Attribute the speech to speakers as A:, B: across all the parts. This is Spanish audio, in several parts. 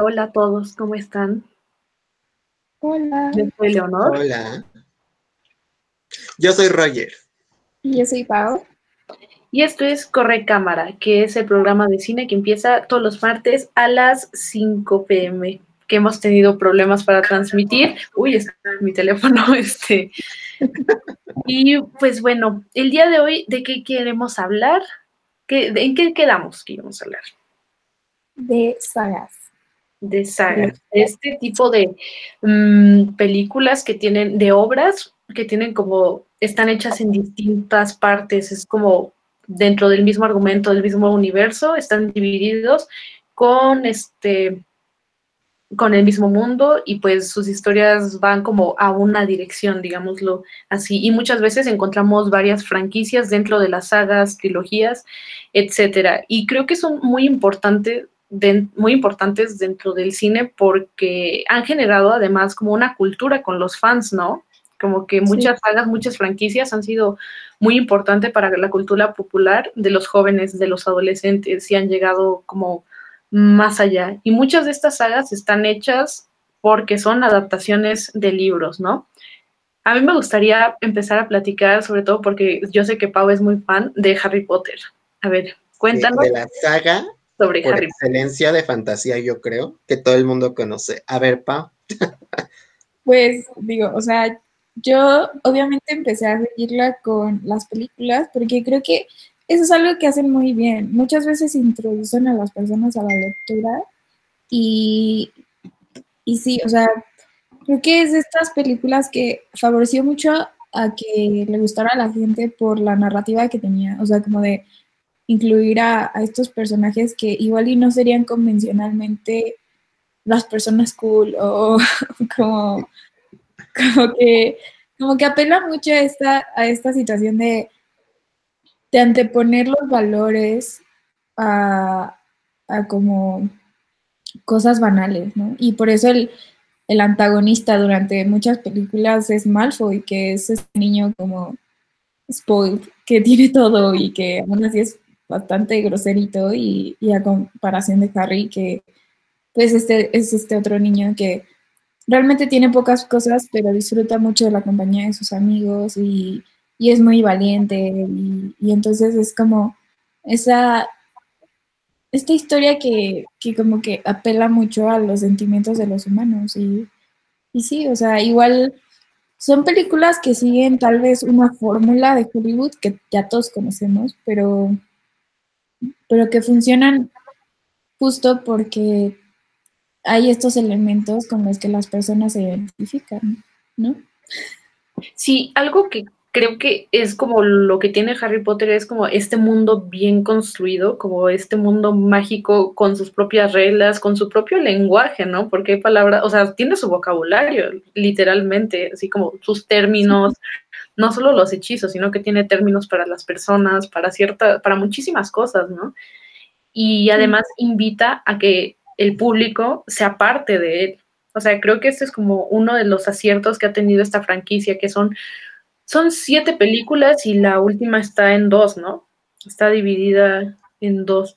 A: hola a todos, ¿cómo están?
B: Hola.
A: Yo soy Leonor.
C: Hola. Yo soy Roger.
B: Y yo soy Pau.
A: Y esto es Corre Cámara, que es el programa de cine que empieza todos los martes a las 5 pm, que hemos tenido problemas para transmitir. Uy, está mi teléfono, este. Y pues bueno, el día de hoy, ¿de qué queremos hablar? ¿Qué, ¿En qué quedamos que íbamos a hablar?
B: De sagas.
A: De sagas. De este tipo de mm, películas que tienen, de obras que tienen como, están hechas en distintas partes, es como dentro del mismo argumento, del mismo universo, están divididos con este con el mismo mundo y pues sus historias van como a una dirección, digámoslo así. Y muchas veces encontramos varias franquicias dentro de las sagas, trilogías, etcétera. Y creo que son muy importantes, muy importantes dentro del cine porque han generado además como una cultura con los fans, ¿no? Como que muchas sí. sagas, muchas franquicias han sido muy importantes para la cultura popular de los jóvenes, de los adolescentes y han llegado como más allá. Y muchas de estas sagas están hechas porque son adaptaciones de libros, ¿no? A mí me gustaría empezar a platicar, sobre todo porque yo sé que Pau es muy fan de Harry Potter. A ver, cuéntanos.
C: De la saga
A: sobre
C: por
A: Harry
C: excelencia de fantasía, yo creo, que todo el mundo conoce. A ver, Pau.
B: Pues digo, o sea, yo obviamente empecé a seguirla con las películas porque creo que eso es algo que hacen muy bien. Muchas veces introducen a las personas a la lectura y, y sí, o sea, creo que es de estas películas que favoreció mucho a que le gustara a la gente por la narrativa que tenía, o sea, como de incluir a, estos personajes que igual y no serían convencionalmente las personas cool o como, como que como que apela mucho a esta, a esta situación de de anteponer los valores a, a, como cosas banales, ¿no? Y por eso el, el, antagonista durante muchas películas es Malfoy, que es ese niño como spoiled, que tiene todo y que aún así es bastante groserito y, a comparación de Harry, que pues este es este otro niño que realmente tiene pocas cosas, pero disfruta mucho de la compañía de sus amigos y y es muy valiente y, y, entonces es como esa esta historia que, que, como que apela mucho a los sentimientos de los humanos y, y sí, o sea, igual son películas que siguen tal vez una fórmula de Hollywood que ya todos conocemos, pero, pero que funcionan justo porque hay estos elementos con los que las personas se identifican, ¿no?
A: Sí, algo que creo que es como lo que tiene Harry Potter, es como este mundo bien construido, como este mundo mágico con sus propias reglas, con su propio lenguaje, ¿no? Porque hay palabras, o sea, tiene su vocabulario, literalmente, así como sus términos, no solo los hechizos, sino que tiene términos para las personas, para cierta, para muchísimas cosas, ¿no? Y además invita a que el público sea parte de él. O sea, creo que este es como uno de los aciertos que ha tenido esta franquicia, que son son siete películas y la última está en dos, ¿no? Está dividida en dos.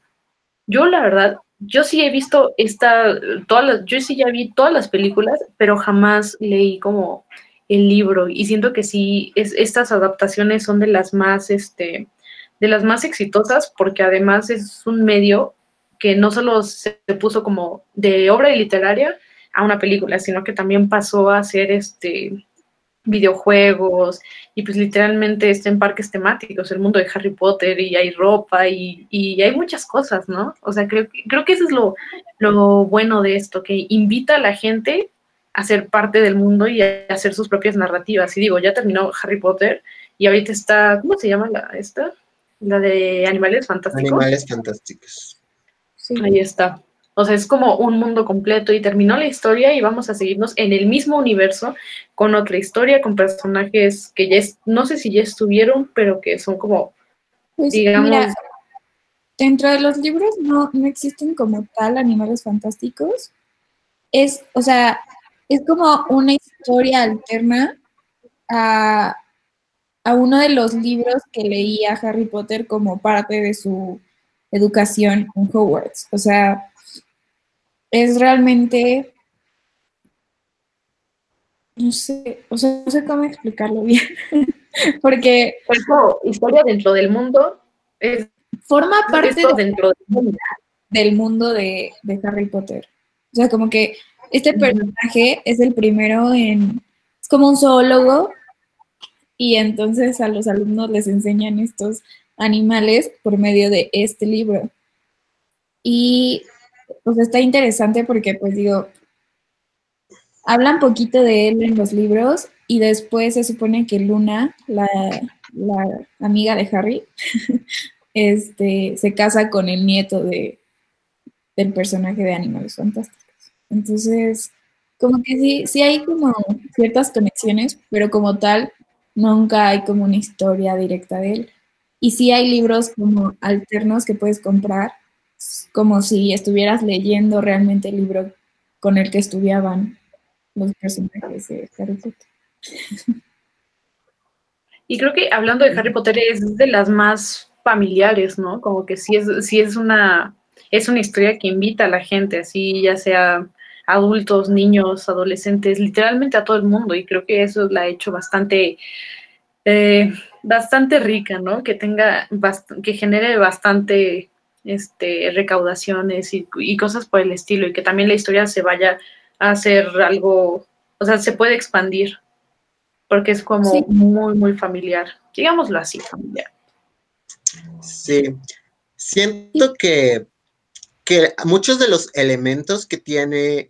A: Yo, la verdad, yo sí he visto esta, todas las, yo sí ya vi todas las películas, pero jamás leí como el libro y siento que sí, es, estas adaptaciones son de las más, este, de las más exitosas porque además es un medio que no solo se puso como de obra literaria a una película, sino que también pasó a ser este videojuegos y pues literalmente está en parques temáticos, el mundo de Harry Potter y hay ropa y, y hay muchas cosas, ¿no? O sea, creo, creo que eso es lo, lo bueno de esto, que invita a la gente a ser parte del mundo y hacer sus propias narrativas. Y digo, ya terminó Harry Potter y ahorita está, ¿cómo se llama la, esta? La de Animales Fantásticos.
C: Animales Fantásticos.
A: Sí. Ahí está. O sea, es como un mundo completo y terminó la historia y vamos a seguirnos en el mismo universo con otra historia, con personajes que ya es, no sé si ya estuvieron, pero que son como,
B: pues,
A: digamos...
B: Mira, dentro de los libros no, no existen como tal animales fantásticos. Es, o sea, es como una historia alterna a, a uno de los libros que leía Harry Potter como parte de su educación en Hogwarts. O sea, es realmente, no sé, o sea, no sé cómo explicarlo bien, porque...
A: Es como historia dentro del mundo, es,
B: forma parte
A: dentro del mundo,
B: del mundo de, de Harry Potter. O sea, como que este personaje es el primero en, es como un zoólogo y entonces a los alumnos les enseñan estos animales por medio de este libro. Y pues está interesante porque pues digo, hablan poquito de él en los libros y después se supone que Luna, la, amiga de Harry, este, se casa con el nieto de, del personaje de Animales Fantásticos. Entonces, como que sí, sí hay como ciertas conexiones, pero como tal, nunca hay como una historia directa de él. Y sí hay libros como alternos que puedes comprar, como si estuvieras leyendo realmente el libro con el que estudiaban los personajes de Harry Potter.
A: Y creo que hablando de Harry Potter es de las más familiares, ¿no? Como que sí es, sí es una, es una historia que invita a la gente, así ya sea adultos, niños, adolescentes, literalmente a todo el mundo. Y creo que eso la ha hecho bastante, eh, bastante rica, ¿no? Que tenga, que genere bastante este, recaudaciones y, cosas por el estilo. Y que también la historia se vaya a hacer algo, o sea, se puede expandir. Porque es como muy, muy familiar. Digámoslo así, familiar.
C: Sí. Siento que que muchos de los elementos que tiene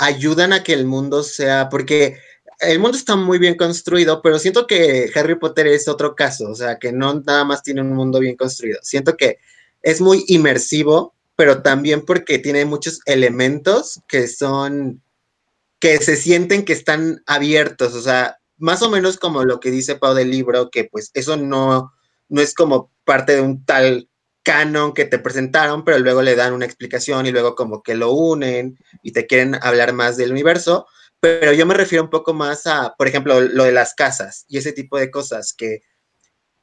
C: ayudan a que el mundo sea, porque el mundo está muy bien construido, pero siento que Harry Potter es otro caso, o sea, que no nada más tiene un mundo bien construido. Siento que es muy inmersivo, pero también porque tiene muchos elementos que son, que se sienten que están abiertos, o sea, más o menos como lo que dice Pau del libro, que pues eso no, no es como parte de un tal canon que te presentaron, pero luego le dan una explicación y luego como que lo unen y te quieren hablar más del universo. Pero yo me refiero un poco más a, por ejemplo, lo de las casas y ese tipo de cosas que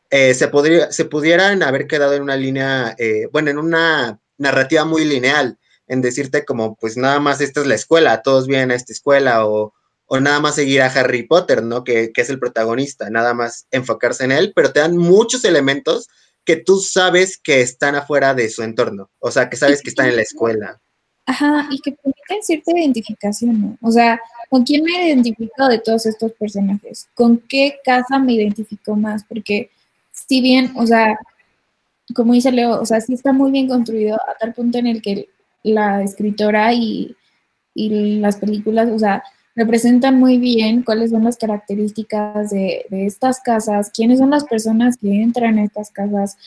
C: eh, se, podría, se pudieran haber quedado en una línea, eh, bueno, en una narrativa muy lineal, en decirte como, pues nada más esta es la escuela, todos vienen a esta escuela o, o nada más seguir a Harry Potter, ¿no? Que, que es el protagonista, nada más enfocarse en él, pero te dan muchos elementos que tú sabes que están afuera de su entorno, o sea, que sabes que están en la escuela.
B: Ajá, y que permiten cierta identificación, ¿no? O sea, ¿con quién me identifico de todos estos personajes? ¿Con qué casa me identifico más? Porque si bien, o sea, como dice Leo, o sea, sí está muy bien construido a tal punto en el que la escritora y, y las películas, o sea, representan muy bien cuáles son las características de, estas casas, quiénes son las personas que entran a estas casas,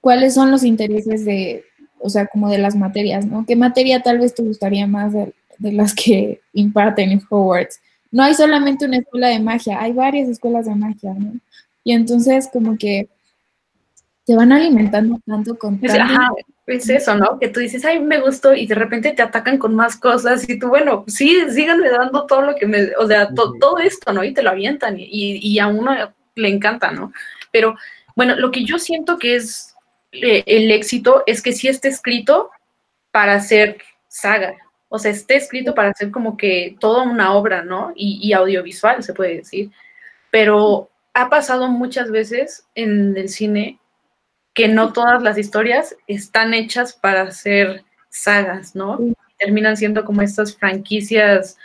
B: cuáles son los intereses de, o sea, como de las materias, ¿no? ¿Qué materia tal vez te gustaría más de, las que imparten en Hogwarts? No hay solamente una escuela de magia, hay varias escuelas de magia, ¿no? Y entonces como que te van alimentando tanto con
A: es eso, ¿no? Que tú dices, ay, me gustó, y de repente te atacan con más cosas, y tú, bueno, sí, síganme dando todo lo que me, o sea, todo esto, ¿no? Y te lo avientan, y, y, a uno le encanta, ¿no? Pero, bueno, lo que yo siento que es eh, el éxito es que sí esté escrito para hacer saga, o sea, esté escrito para hacer como que toda una obra, ¿no? Y, y audiovisual, se puede decir. Pero ha pasado muchas veces en el cine que no todas las historias están hechas para ser sagas, ¿no? Terminan siendo como estas franquicias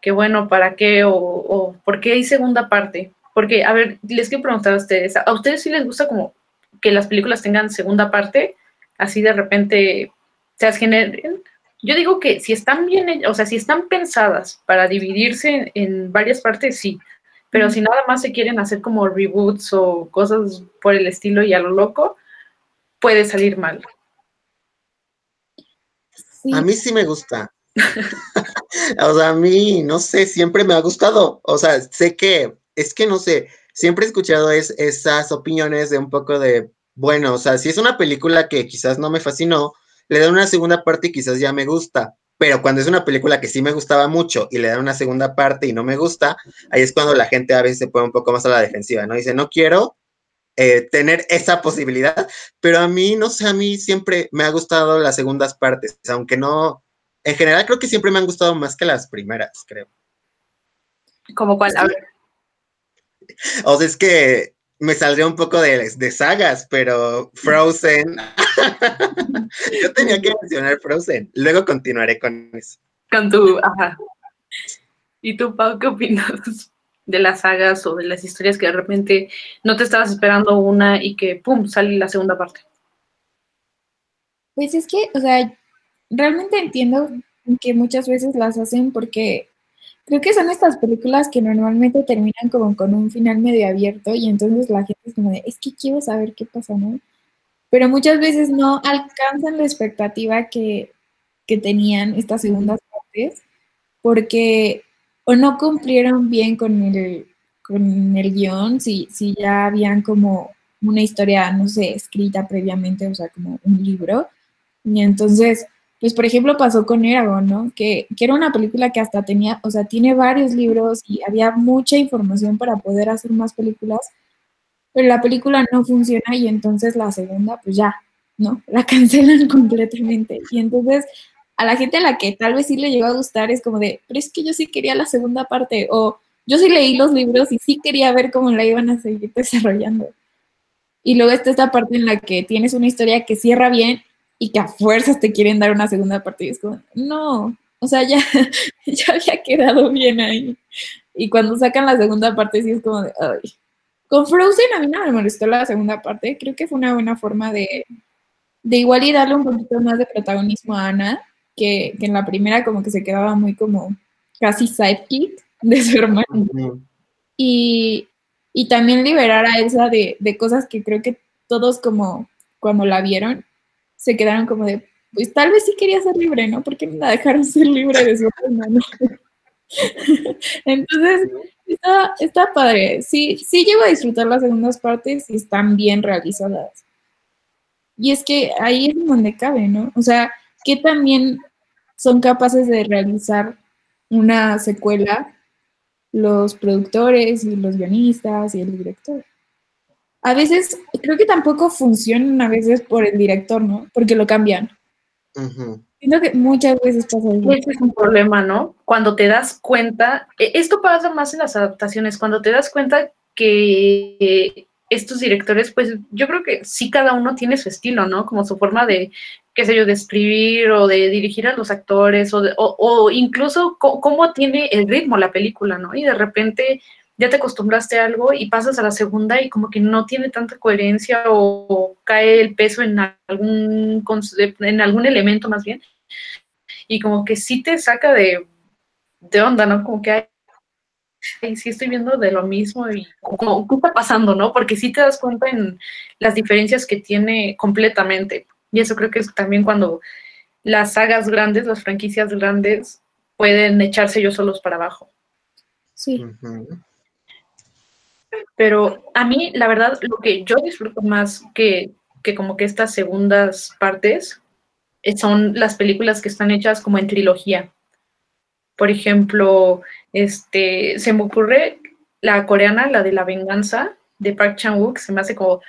A: que bueno, ¿para qué? O, ¿por qué hay segunda parte? Porque, a ver, les quiero preguntar a ustedes, ¿a ustedes sí les gusta como que las películas tengan segunda parte? Así de repente se generen. Yo digo que si están bien, o sea, si están pensadas para dividirse en varias partes, sí. Pero si nada más se quieren hacer como reboots o cosas por el estilo y a lo loco, puede salir mal.
C: A mí sí me gusta. o sea, a mí, no sé, siempre me ha gustado. O sea, sé que, es que no sé, siempre he escuchado esas opiniones de un poco de, bueno, o sea, si es una película que quizás no me fascinó, le dan una segunda parte y quizás ya me gusta. Pero cuando es una película que sí me gustaba mucho y le dan una segunda parte y no me gusta, ahí es cuando la gente a veces se pone un poco más a la defensiva, ¿no? Dice, no quiero eh, tener esa posibilidad, pero a mí, no sé, a mí siempre me ha gustado las segundas partes, aunque no, en general creo que siempre me han gustado más que las primeras, creo.
A: ¿Como cuál?
C: O sea, es que me saldría un poco de, de sagas, pero Frozen. Yo tenía que mencionar Frozen. Luego continuaré con eso.
A: Con tu, ajá. ¿Y tú, Pau, qué opinas de las sagas o de las historias que de repente no te estabas esperando una y que, ¡pum!, sale la segunda parte?
B: Pues es que, o sea, realmente entiendo que muchas veces las hacen porque creo que son estas películas que normalmente terminan como con un final medio abierto y entonces la gente es como de, es que quiero saber qué pasa, ¿no? Pero muchas veces no alcanzan la expectativa que, que tenían estas segundas partes porque o no cumplieron bien con el, con el guion, si, si ya habían como una historia, no sé, escrita previamente, o sea, como un libro. Y entonces pues por ejemplo pasó con Eragon, ¿no? Que, que, era una película que hasta tenía, o sea, tiene varios libros y había mucha información para poder hacer más películas, pero la película no funciona y entonces la segunda, pues ya, ¿no? La cancelan completamente. Y entonces a la gente a la que tal vez sí le llegó a gustar es como de, pero es que yo sí quería la segunda parte o yo sí leí los libros y sí quería ver cómo la iban a seguir desarrollando. Y luego está esta parte en la que tienes una historia que cierra bien y que a fuerzas te quieren dar una segunda parte y es como, no, o sea, ya, ya había quedado bien ahí. Y cuando sacan la segunda parte sí es como de, ay. Con Frozen a mí no me molestó la segunda parte, creo que fue una buena forma de, de igual y darle un poquito más de protagonismo a Ana, que, que en la primera como que se quedaba muy como casi sidekick de su hermano. Y, y también liberar a Elsa de, de cosas que creo que todos como cuando la vieron se quedaron como de, pues tal vez sí quería ser libre, ¿no? Porque me la dejaron ser libre de su hermano. Entonces, está, está, padre. Sí, sí llego a disfrutar las segundas partes y están bien realizadas. Y es que ahí es donde cabe, ¿no? O sea, que también son capaces de realizar una secuela los productores y los guionistas y el director a veces creo que tampoco funcionan a veces por el director, ¿no? Porque lo cambian. Siento que muchas veces pasa eso.
A: Ese es un problema, ¿no? Cuando te das cuenta, e, esto pasa más en las adaptaciones, cuando te das cuenta que estos directores, pues yo creo que sí cada uno tiene su estilo, ¿no? Como su forma de, qué sé yo, de escribir o de dirigir a los actores o, o incluso cómo tiene el ritmo la película, ¿no? Y de repente ya te acostumbraste a algo y pasas a la segunda y como que no tiene tanta coherencia o, cae el peso en algún, en algún elemento más bien. Y como que sí te saca de, de onda, ¿no? Como que hay, sí estoy viendo de lo mismo y como, ¿qué está pasando, no? Porque sí te das cuenta en las diferencias que tiene completamente. Y eso creo que es también cuando las sagas grandes, las franquicias grandes, pueden echarse ellos solos para abajo.
B: Sí.
A: Pero a mí, la verdad, lo que yo disfruto más que, que como que estas segundas partes eh, son las películas que están hechas como en trilogía. Por ejemplo, este, se me ocurre la coreana, la de la venganza de Park Chan-wook, se me hace como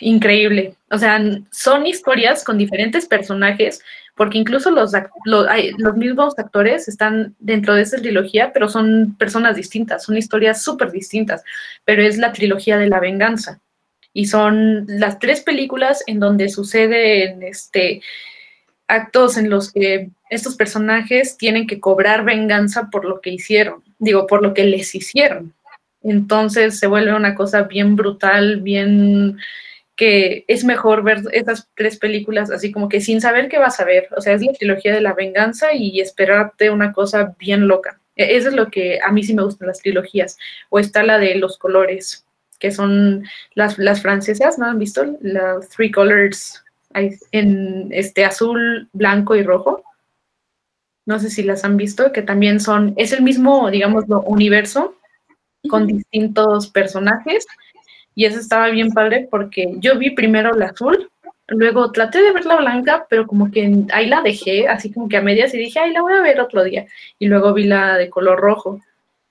A: increíble. O sea, son historias con diferentes personajes, porque incluso los, los, mismos actores están dentro de esa trilogía, pero son personas distintas, son historias súper distintas, pero es la trilogía de la venganza. Y son las tres películas en donde suceden este, actos en los que estos personajes tienen que cobrar venganza por lo que hicieron, digo, por lo que les hicieron. Entonces se vuelve una cosa bien brutal, bien que es mejor ver estas tres películas así como que sin saber qué vas a ver. O sea, es la trilogía de la venganza y esperarte una cosa bien loca. E, eso es lo que a mí sí me gustan las trilogías. O está la de los colores, que son las, las francesas, ¿no han visto? Las Three Colors en este azul, blanco y rojo. No sé si las han visto, que también son, es el mismo, digamos, universo con distintos personajes y eso estaba bien padre porque yo vi primero la azul, luego traté de ver la blanca, pero como que ahí la dejé, así como que a medias y dije, ay, la voy a ver otro día. Y luego vi la de color rojo.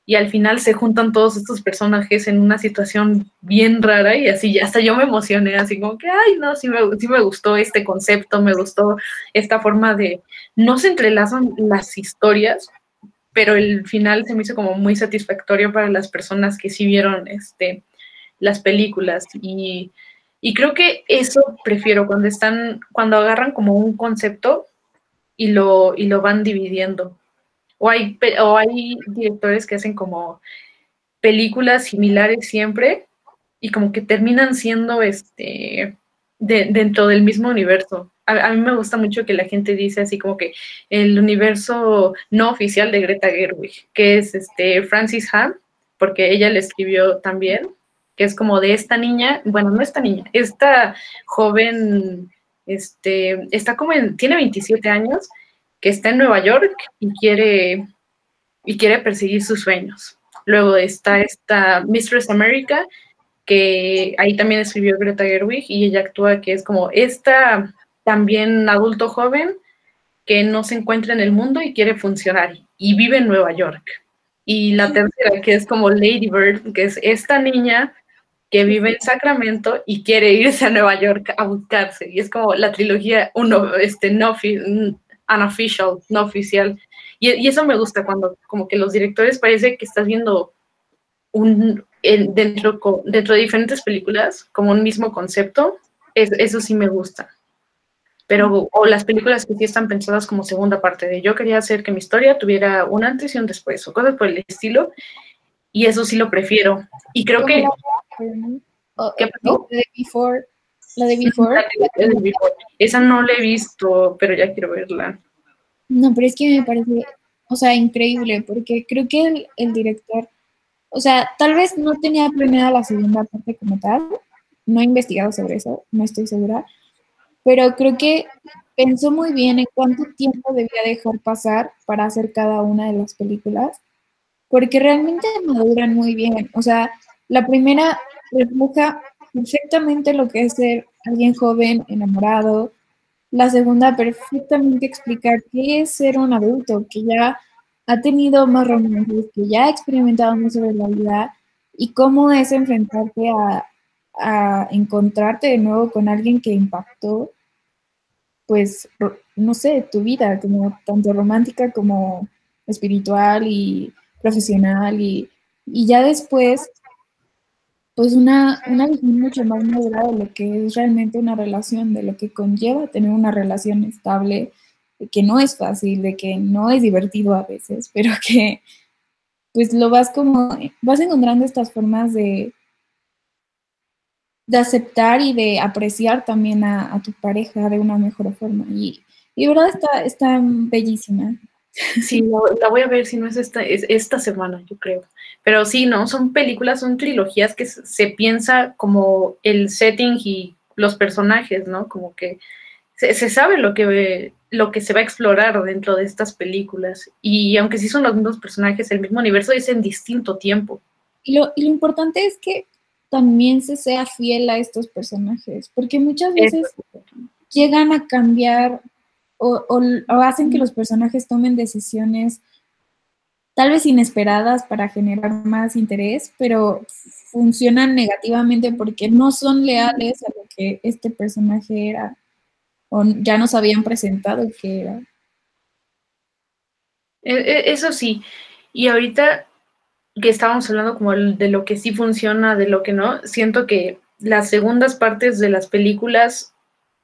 A: y al final se juntan todos estos personajes en una situación bien rara y así, hasta yo me emocioné, así como que, ay, no, sí me, sí me gustó este concepto, me gustó esta forma de, no se entrelazan las historias, pero el final se me hizo como muy satisfactorio para las personas que sí vieron este, las películas y, y creo que eso prefiero cuando están, cuando agarran como un concepto y lo, y lo van dividiendo. O hay, o hay directores que hacen como películas similares siempre y como que terminan siendo este dentro del mismo universo. A, mí me gusta mucho que la gente dice así como que el universo no oficial de Greta Gerwig, que es este Francis Ham, porque ella le escribió también, que es como de esta niña, bueno, no esta niña, esta joven, este, está como en, tiene 27 años, que está en Nueva York y quiere, y quiere perseguir sus sueños. Luego está esta Mistress America, que ahí también escribió Greta Gerwig y ella actúa que es como esta también adulto joven que no se encuentra en el mundo y quiere funcionar y vive en Nueva York. Y la tercera, que es como Lady Bird, que es esta niña que vive en Sacramento y quiere irse a Nueva York a buscarse. Y es como la trilogía uno, este, no, unofficial, no oficial. Y, y, eso me gusta cuando como que los directores parece que estás viendo un, en, dentro, dentro de diferentes películas como un mismo concepto. Es, eso sí me gusta. Pero, o las películas que sí están pensadas como segunda parte de yo quería hacer que mi historia tuviera un antes y un después, o cosas por el estilo, y eso sí lo prefiero. Y creo que...
B: ¿Qué La de Before. La de Before.
A: Esa no la he visto, pero ya quiero verla.
B: No, pero es que me parece, o sea, increíble, porque creo que el, el director, o sea, tal vez no tenía planeada la segunda parte como tal, no he investigado sobre eso, no estoy segura, pero creo que pensó muy bien en cuánto tiempo debía dejar pasar para hacer cada una de las películas, porque realmente maduran muy bien. O sea, la primera refleja perfectamente lo que es ser alguien joven, enamorado. La segunda, perfectamente explicar qué es ser un adulto, que ya ha tenido más romances, que ya ha experimentado más sobre la vida y cómo es enfrentarte a, a encontrarte de nuevo con alguien que impactó, pues, no sé, tu vida, como tanto romántica como espiritual y profesional y, y ya después, pues una, una visión mucho más madura de lo que es realmente una relación, de lo que conlleva tener una relación estable, que no es fácil, de que no es divertido a veces, pero que pues lo vas como, vas encontrando estas formas de, de aceptar y de apreciar también a, tu pareja de una mejor forma. Y, y verdad está, está bellísima.
A: Sí, la, voy a ver si no es esta, es esta semana, yo creo. Pero sí, no, son películas, son trilogías que se, piensa como el setting y los personajes, ¿no? Como que se, se, sabe lo que, lo que se va a explorar dentro de estas películas. Y aunque sí son los mismos personajes, el mismo universo, es en distinto tiempo.
B: Y lo, y lo importante es que también se sea fiel a estos personajes, porque muchas veces llegan a cambiar o, hacen que los personajes tomen decisiones tal vez inesperadas para generar más interés, pero funcionan negativamente porque no son leales a lo que este personaje era o ya nos habían presentado que era.
A: E, e, eso sí, y ahorita que estábamos hablando como de lo que sí funciona, de lo que no, siento que las segundas partes de las películas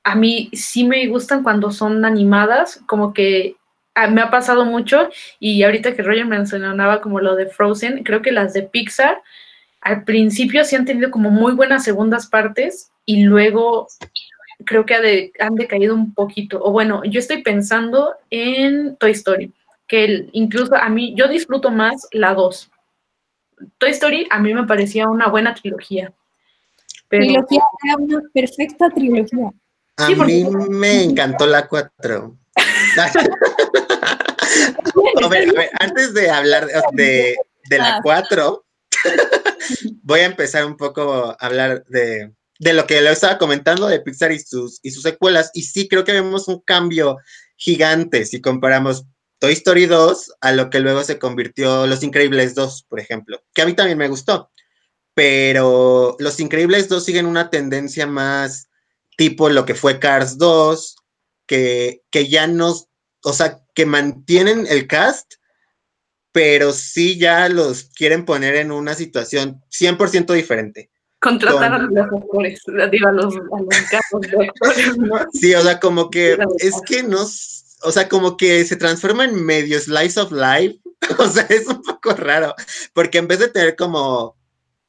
A: a mí sí me gustan cuando son animadas, como que ah, me ha pasado mucho y ahorita que Roger mencionaba como lo de Frozen, creo que las de Pixar al principio sí han tenido como muy buenas segundas partes y luego creo que han decaído un poquito. O bueno, yo estoy pensando en Toy Story, que incluso a mí yo disfruto más la 2 Toy Story a mí me parecía una buena trilogía.
B: Trilogía era una perfecta trilogía.
C: A mí me encantó la 4. a, ver, antes de hablar de, la 4, voy a empezar un poco a hablar de, lo que le estaba comentando de Pixar y sus, y sus secuelas. Y sí, creo que vemos un cambio gigante si comparamos Toy Story 2 a lo que luego se convirtió Los Increíbles 2, por ejemplo, que a mí también me gustó, pero Los Increíbles 2 siguen una tendencia más tipo lo que fue Cars 2, que, que ya no, o sea, que mantienen el cast, pero sí ya los quieren poner en una situación 100% diferente.
A: Contratar a los actores, digo, a los, a los casos de actores, ¿no?
C: Sí, o sea, como que es que no, o sea, como que se transforma en medio slice of life, o sea, es un poco raro, porque en vez de tener como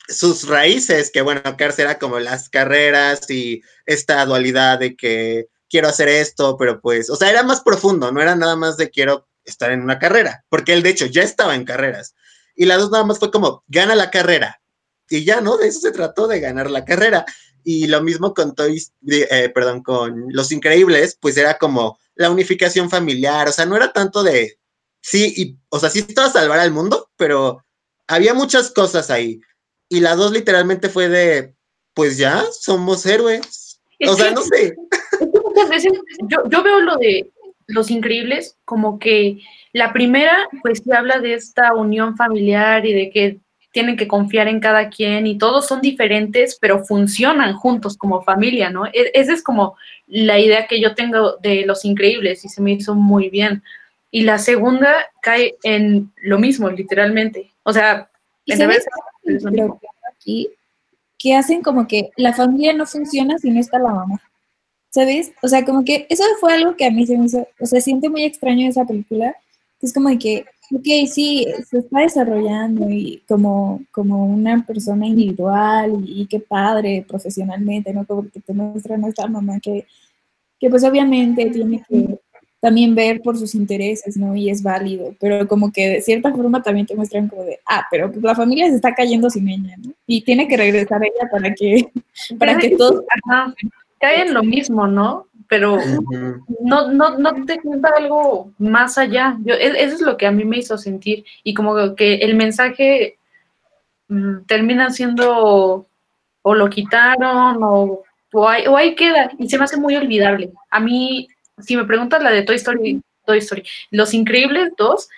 C: sus raíces, que bueno, Cars era como las carreras y esta dualidad de que quiero hacer esto, pero pues, o sea, era más profundo, no era nada más de quiero estar en una carrera, porque él de hecho ya estaba en carreras. Y la dos nada más fue como, gana la carrera. Y ya, ¿no? De eso se trató, de ganar la carrera. Y lo mismo con Toys, eh, perdón, con Los Increíbles, pues era como la unificación familiar, o sea, no era tanto de, sí, y, o sea, sí estaba a salvar al mundo, pero había muchas cosas ahí. Y la dos literalmente fue de, pues ya, somos héroes. o sea, no sé.
A: muchas veces yo, yo veo lo de los Increíbles, como que la primera, pues se habla de esta unión familiar y de que tienen que confiar en cada quien y todos son diferentes, pero funcionan juntos como familia, ¿no? E, esa es como la idea que yo tengo de Los Increíbles y se me hizo muy bien. Y la segunda cae en lo mismo, literalmente. O sea, en vez
B: aquí que hacen como que la familia no funciona si no está la mamá. ¿sabes? O sea, como que eso fue algo que a mí se me hizo, o sea, siente muy extraño esa película, es como de que, ok, sí, se está desarrollando y como, como una persona individual y, qué padre profesionalmente, ¿no? Como que te muestran a esta mamá que, que pues obviamente tiene que también ver por sus intereses, ¿no? Y es válido, pero como que de cierta forma también te muestran como de, ah, pero pues la familia se está cayendo sin ella, ¿no? Y tiene que regresar ella para que, para que todos
A: cae en lo mismo, ¿no? Pero no, no, no te cuenta algo más allá. Yo, e, eso es lo que a mí me hizo sentir. Y como que el mensaje mm, termina siendo o lo quitaron o, o, ahí, o, ahí, queda. Y se me hace muy olvidable. A mí, si me preguntas la de Toy Story, Toy Story, Los Increíbles 2,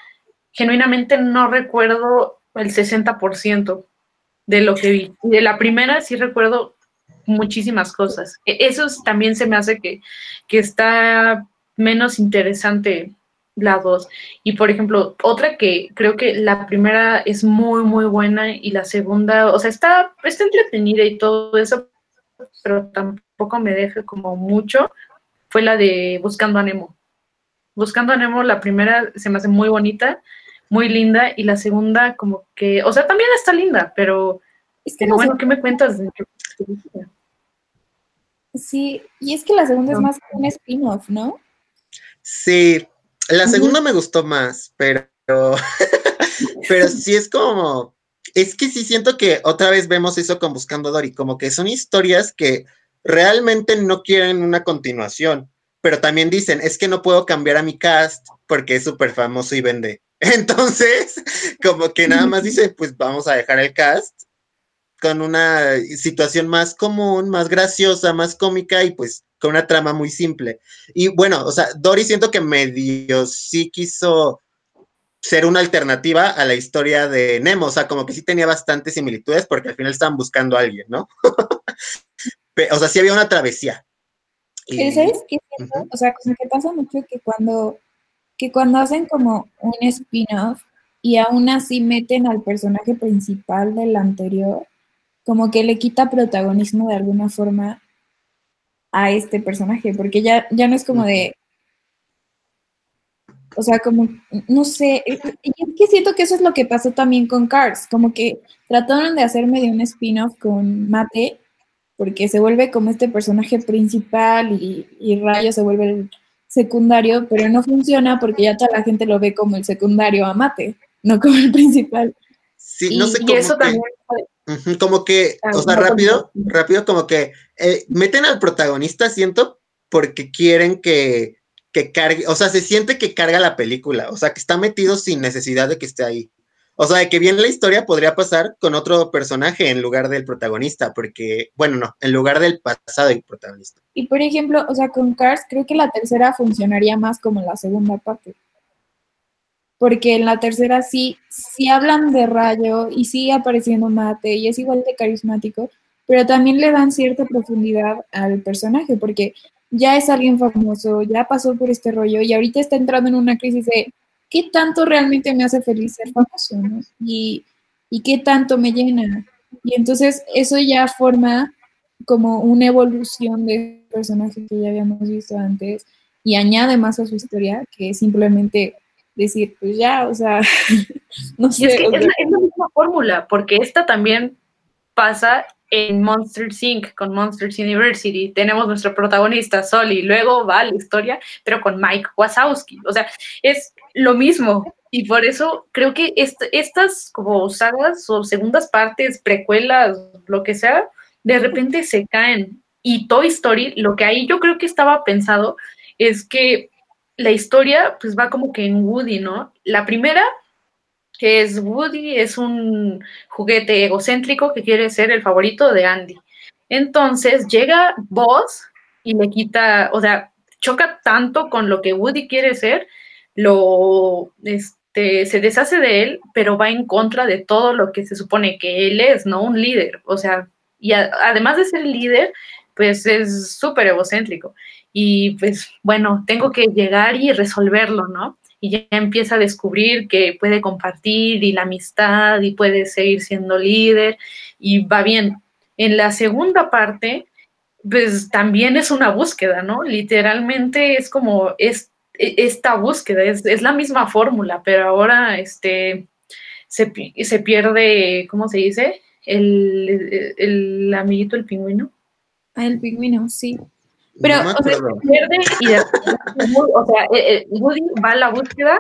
A: genuinamente no recuerdo el 60% de lo que vi. De la primera sí recuerdo muchísimas cosas. E, eso también se me hace que, que está menos interesante la dos. Y por ejemplo, otra que creo que la primera es muy, muy buena y la segunda, o sea, está, está entretenida y todo eso, pero tampoco me deja como mucho, fue la de Buscando a Nemo. Buscando a Nemo, la primera se me hace muy bonita, muy linda, y la segunda como que, o sea, también está linda, pero, es que bueno, ¿qué me cuentas
B: Sí, y es que la segunda es más un spin-off, ¿no?
C: Sí, la segunda me gustó más, pero, pero sí es como, es que sí siento que otra vez vemos eso con Buscando Dory, como que son historias que realmente no quieren una continuación, pero también dicen, es que no puedo cambiar a mi cast porque es súper famoso y vende. Entonces, como que nada más dice, pues vamos a dejar el cast con una situación más común, más graciosa, más cómica y pues con una trama muy simple. Y bueno, o sea, Dory siento que medio sí quiso ser una alternativa a la historia de Nemo, o sea, como que sí tenía bastantes similitudes porque al final estaban buscando a alguien, ¿no? o sea, sí había una travesía.
B: Y... ¿Sabes qué O sea, que pasa mucho que cuando, que cuando hacen como un spin-off y aún así meten al personaje principal del anterior, como que le quita protagonismo de alguna forma a este personaje, porque ya, ya no es como de, o sea, como, no sé, es que siento que eso es lo que pasó también con Cars, como que trataron de hacer medio un spin-off con Mate, porque se vuelve como este personaje principal y, y Rayo se vuelve el secundario, pero no funciona porque ya toda la gente lo ve como el secundario a Mate, no como el principal.
C: Sí, no sé cómo. eso también como que, ah, o sea, rápido, rápido, como que eh, meten al protagonista, siento, porque quieren que, que cargue, o sea, se siente que carga la película, o sea, que está metido sin necesidad de que esté ahí. O sea, que bien la historia podría pasar con otro personaje en lugar del protagonista, porque, bueno, no, en lugar del pasado del protagonista.
B: Y por ejemplo, o sea, con Cars creo que la tercera funcionaría más como la segunda parte. Porque en la tercera sí, sí hablan de Rayo y sigue apareciendo Mate y es igual de carismático, pero también le dan cierta profundidad al personaje, porque ya es alguien famoso, ya pasó por este rollo y ahorita está entrando en una crisis de qué tanto realmente me hace feliz ser famoso, Y, y qué tanto me llena. Y entonces eso ya forma como una evolución de personaje que ya habíamos visto antes y añade más a su historia que simplemente decir, pues ya, o sea, no sé.
A: Es, es, la, misma fórmula, porque esta también pasa en Monsters Inc. con Monsters University. Tenemos nuestro protagonista, Sol, y luego va la historia, pero con Mike Wazowski. O sea, es lo mismo. Y por eso creo que estas como sagas o segundas partes, precuelas, lo que sea, de repente se caen. Y Toy Story, lo que ahí yo creo que estaba pensado es que la historia pues va como que en Woody, ¿no? La primera, que es Woody, es un juguete egocéntrico que quiere ser el favorito de Andy. Entonces llega Buzz y le quita, o sea, choca tanto con lo que Woody quiere ser, lo, este, se deshace de él, pero va en contra de todo lo que se supone que él es, ¿no? Un líder, o sea, y además de ser líder, pues es súper egocéntrico y pues bueno, tengo que llegar y resolverlo, ¿no? Y ya empieza a descubrir que puede compartir y la amistad y puede seguir siendo líder y va bien. En la segunda parte, pues también es una búsqueda, ¿no? Literalmente es como es, e, esta búsqueda, es, la misma fórmula, pero ahora este, se, se pierde, ¿cómo se dice? El, el amiguito, el pingüino.
B: Ah, el pingüino, sí. Pero,
A: o sea, se pierde y o sea, eh, eh, Woody va a la búsqueda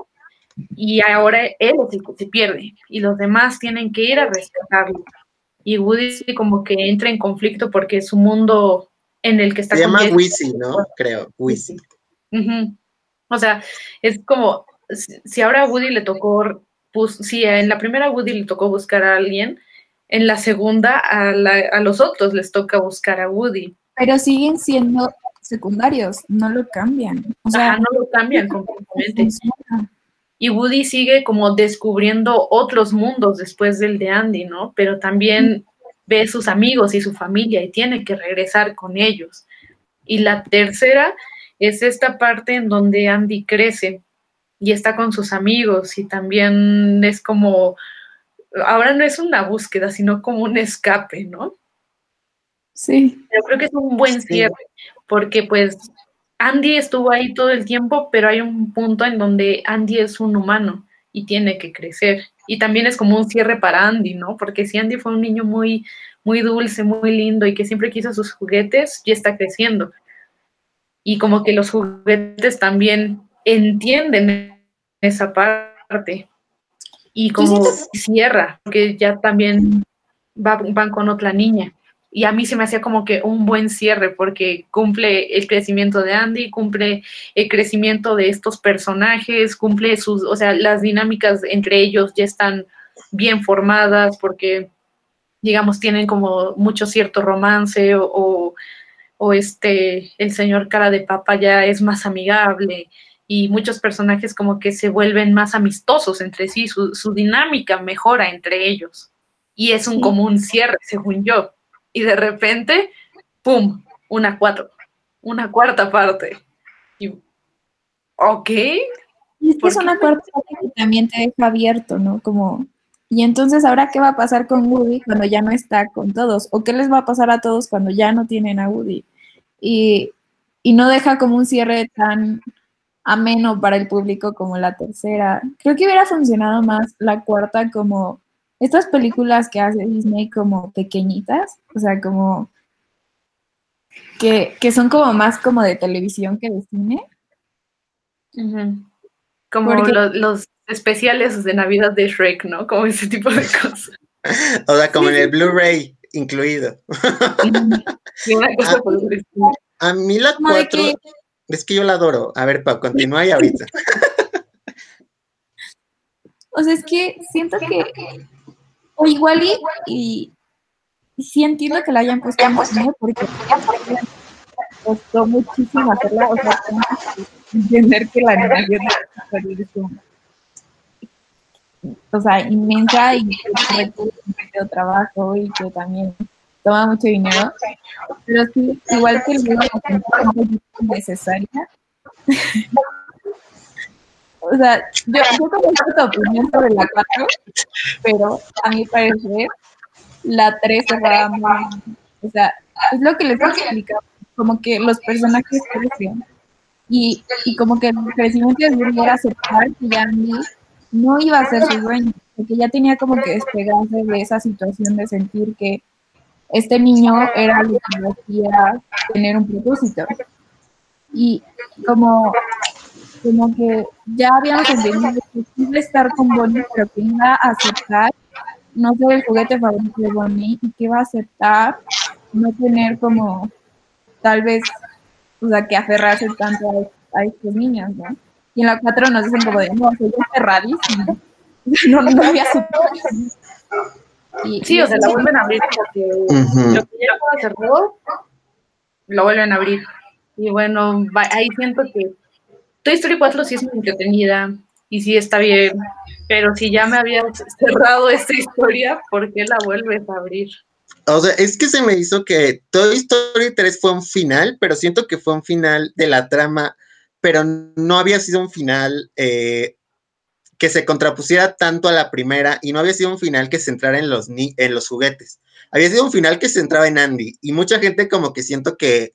A: y ahora él se pierde y los demás tienen que ir a rescatarlo. Y Woody como que entra en conflicto porque su mundo en el que está...
C: Se llama Wizzy, ¿no? Creo, Wizzy.
A: O sea, es como, si ahora a Woody le tocó, pues, si en la primera Woody le tocó buscar a alguien, en la segunda a, a los otros les toca buscar a Woody.
B: Pero siguen siendo secundarios, no lo cambian.
A: O sea, no lo cambian completamente. Y Woody sigue como descubriendo otros mundos después del de Andy, ¿no? Pero también ve sus amigos y su familia y tiene que regresar con ellos. Y la tercera es esta parte en donde Andy crece y está con sus amigos y también es como, ahora no es una búsqueda, sino como un escape, ¿no?
B: Sí.
A: Yo creo que es un buen cierre, porque pues Andy estuvo ahí todo el tiempo, pero hay un punto en donde Andy es un humano y tiene que crecer. Y también es como un cierre para Andy, ¿no? Porque si Andy fue un niño muy, muy dulce, muy lindo y que siempre quiso sus juguetes, ya está creciendo. Y como que los juguetes también entienden esa parte. Y como cierra, porque ya también van con otra niña y a mí se me hacía como que un buen cierre porque cumple el crecimiento de Andy, cumple el crecimiento de estos personajes, cumple sus, o sea, las dinámicas entre ellos ya están bien formadas porque, digamos, tienen como mucho cierto romance o, o, este, el señor cara de papa ya es más amigable y muchos personajes como que se vuelven más amistosos entre sí, su, su dinámica mejora entre ellos. Y es un común cierre, según yo y de repente, ¡pum! Una cuatro, una cuarta parte. Y, ok.
B: Y es que es una cuarta parte que también te deja abierto, ¿no? Como, y entonces, ¿ahora qué va a pasar con Woody cuando ya no está con todos? ¿O qué les va a pasar a todos cuando ya no tienen a Woody? Y, y no deja como un cierre tan ameno para el público como la tercera. Creo que hubiera funcionado más la cuarta como estas películas que hace Disney como pequeñitas, o sea, como que, son como más como de televisión que de cine.
A: Como los, especiales de Navidad de Shrek, ¿no? Como ese tipo de cosas.
C: o sea, como en el Blu-ray incluido. a, mí la cuatro, es que yo la adoro. A ver, Pau, continúa y ahorita.
B: o sea, es que siento que o igual y, y, sí entiendo que la hayan puesto en cine porque costó muchísimo hacerla, o sea, entender que la animación o sea, inmensa y que mucho trabajo y que también toma mucho dinero. Pero sí, igual que el libro es necesaria. O sea, yo, yo como tu opinión sobre la 4, pero a mi parecer la 3 se va muy... O sea, es lo que les he explicado, como que los personajes crecen. Y, y como que el crecimiento de Yuri era aceptar que Yandy no iba a ser su dueño, porque ya tenía como que despegarse de esa situación de sentir que este niño era lo que hacía tener un propósito. Y como, como que ya habíamos entendido que iba a estar con Bonnie, pero que iba a aceptar no ser el juguete favorito de Bonnie y que iba a aceptar no tener como tal vez, o sea, que aferrarse tanto a, estos niños, ¿no? Y en la 4 nos dicen como de, no, soy aferradísimo. No, no había
A: y, sí, o sea, la vuelven a abrir porque lo que ya cerró, lo vuelven a abrir. Y bueno, ahí siento que Toy Story 4 sí es muy entretenida y sí está bien, pero si ya me había cerrado esta historia, ¿por qué la vuelves a abrir?
C: O sea, es que se me hizo que Toy Story 3 fue un final, pero siento que fue un final de la trama, pero no había sido un final eh, que se contrapusiera tanto a la primera y no había sido un final que se centrara en los, en los juguetes. Había sido un final que se centraba en Andy y mucha gente como que siento que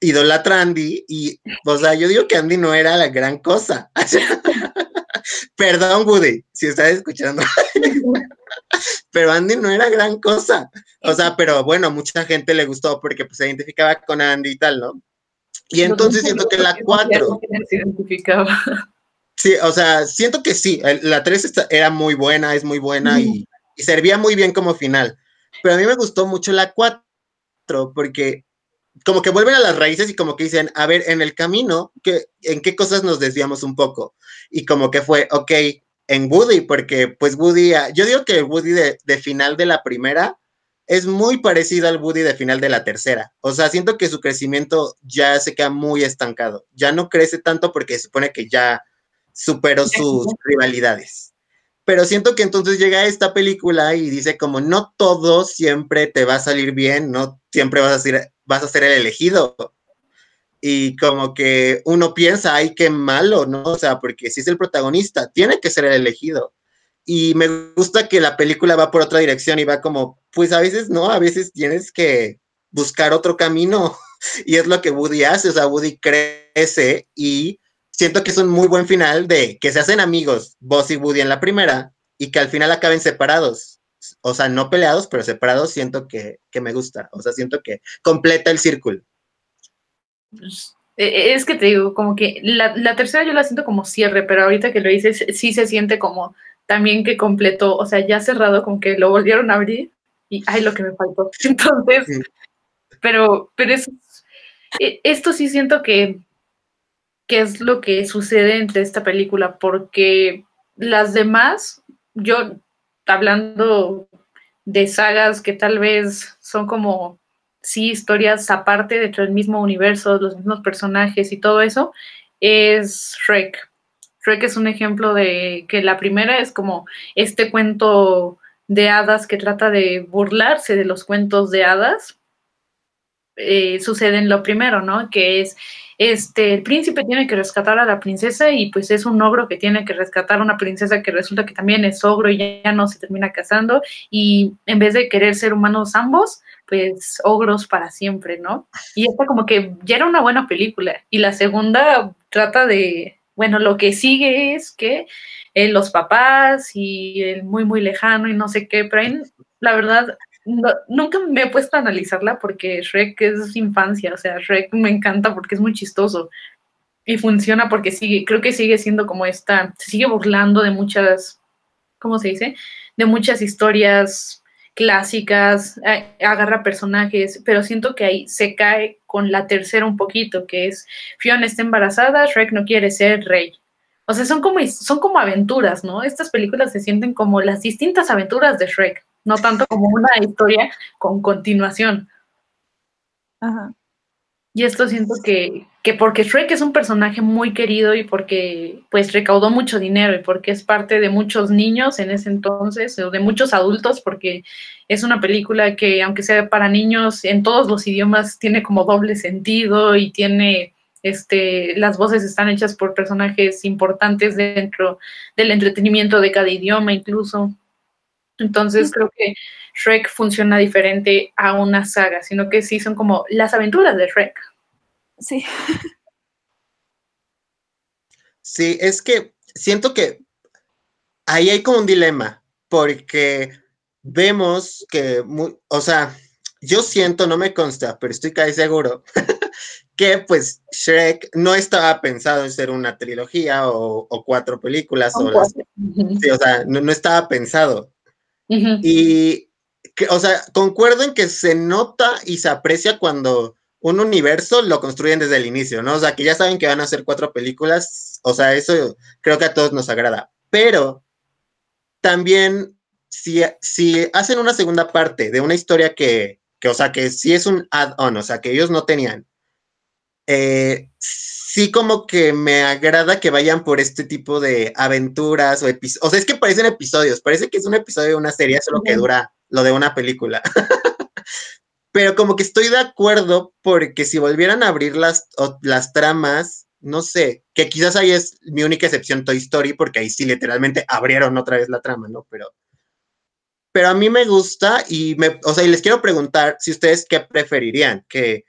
C: idolatra a Andy y, o sea, yo digo que Andy no era la gran cosa. Perdón, Woody, si estás escuchando. pero Andy no era gran cosa. O sea, pero bueno, mucha gente le gustó porque pues, se identificaba con Andy y tal, ¿no? Y entonces siento que la 4... Se identificaba. Sí, o sea, siento que sí, la 3 era muy buena, es muy buena y, servía muy bien como final. Pero a mí me gustó mucho la 4 porque como que vuelven a las raíces y como que dicen, a ver, en el camino, ¿qué, ¿en qué cosas nos desviamos un poco? Y como que fue, ok, en Woody, porque pues Woody, ah, yo digo que el Woody de, de final de la primera es muy parecido al Woody de final de la tercera. O sea, siento que su crecimiento ya se queda muy estancado. Ya no crece tanto porque se supone que ya superó sus rivalidades. Pero siento que entonces llega esta película y dice como no todo siempre te va a salir bien, no siempre vas a ser, vas a ser el elegido. Y como que uno piensa, ay, qué malo, ¿no? O sea, porque si es el protagonista, tiene que ser el elegido. Y me gusta que la película va por otra dirección y va como, pues a veces no, a veces tienes que buscar otro camino. Y es lo que Woody hace, o sea, Woody crece y siento que es un muy buen final de que se hacen amigos, Boss y Woody en la primera, y que al final acaben separados. O sea, no peleados, pero separados, siento que, me gusta. O sea, siento que completa el círculo.
A: Pues, e, e, es que te digo, como que la, tercera yo la siento como cierre, pero ahorita que lo dices, sí se siente como también que completó, o sea, ya cerrado, como que lo volvieron a abrir y ay, lo que me faltó. Entonces, pero, pero es, e, esto sí siento que qué es lo que sucede entre esta película, porque las demás, yo hablando de sagas que tal vez son como, sí, historias aparte dentro del mismo universo, los mismos personajes y todo eso, es Shrek. Shrek es un ejemplo de que la primera es como este cuento de hadas que trata de burlarse de los cuentos de hadas. Eh, sucede en lo primero, ¿no? Que es este, el príncipe tiene que rescatar a la princesa y pues es un ogro que tiene que rescatar a una princesa que resulta que también es ogro y ya no se termina casando y en vez de querer ser humanos ambos, pues ogros para siempre, ¿no? Y esta como que ya era una buena película y la segunda trata de, bueno, lo que sigue es que eh, los papás y el muy, muy lejano y no sé qué, pero la verdad nunca me he puesto a analizarla porque Shrek es infancia, o sea, Shrek me encanta porque es muy chistoso y funciona porque sigue, creo que sigue siendo como esta, se sigue burlando de muchas, ¿cómo se dice? De muchas historias clásicas, agarra personajes, pero siento que ahí se cae con la tercera un poquito, que es Fiona está embarazada, Shrek no quiere ser rey. O sea, son como, son como aventuras, ¿no? Estas películas se sienten como las distintas aventuras de Shrek no tanto como una historia con continuación.
B: Ajá.
A: Y esto siento que, que porque Shrek es un personaje muy querido y porque pues recaudó mucho dinero y porque es parte de muchos niños en ese entonces o de muchos adultos porque es una película que aunque sea para niños en todos los idiomas tiene como doble sentido y tiene este las voces están hechas por personajes importantes dentro del entretenimiento de cada idioma incluso. Entonces creo que Shrek funciona diferente a una saga, sino que sí son como las aventuras de Shrek.
B: Sí.
C: Sí, es que siento que ahí hay como un dilema, porque vemos que, o sea, yo siento, no me consta, pero estoy casi seguro que pues Shrek no estaba pensado en ser una trilogía o, cuatro películas, o, sí, o sea, no, estaba pensado. Y, que, o sea, concuerdo en que se nota y se aprecia cuando un universo lo construyen desde el inicio, ¿no? O sea, que ya saben que van a hacer cuatro películas, o sea, eso creo que a todos nos agrada, pero también si, si hacen una segunda parte de una historia que, que o sea, que sí es un add-on, o sea, que ellos no tenían, eh, sí como que me agrada que vayan por este tipo de aventuras o episodios. O sea, es que parecen episodios, parece que es un episodio de una serie, solo que dura lo de una película. Pero como que estoy de acuerdo porque si volvieran a abrir las, las tramas, no sé, que quizás ahí es mi única excepción Toy Story, porque ahí sí literalmente abrieron otra vez la trama, ¿no? Pero, pero a mí me gusta y me, o sea, y les quiero preguntar si ustedes qué preferirían, que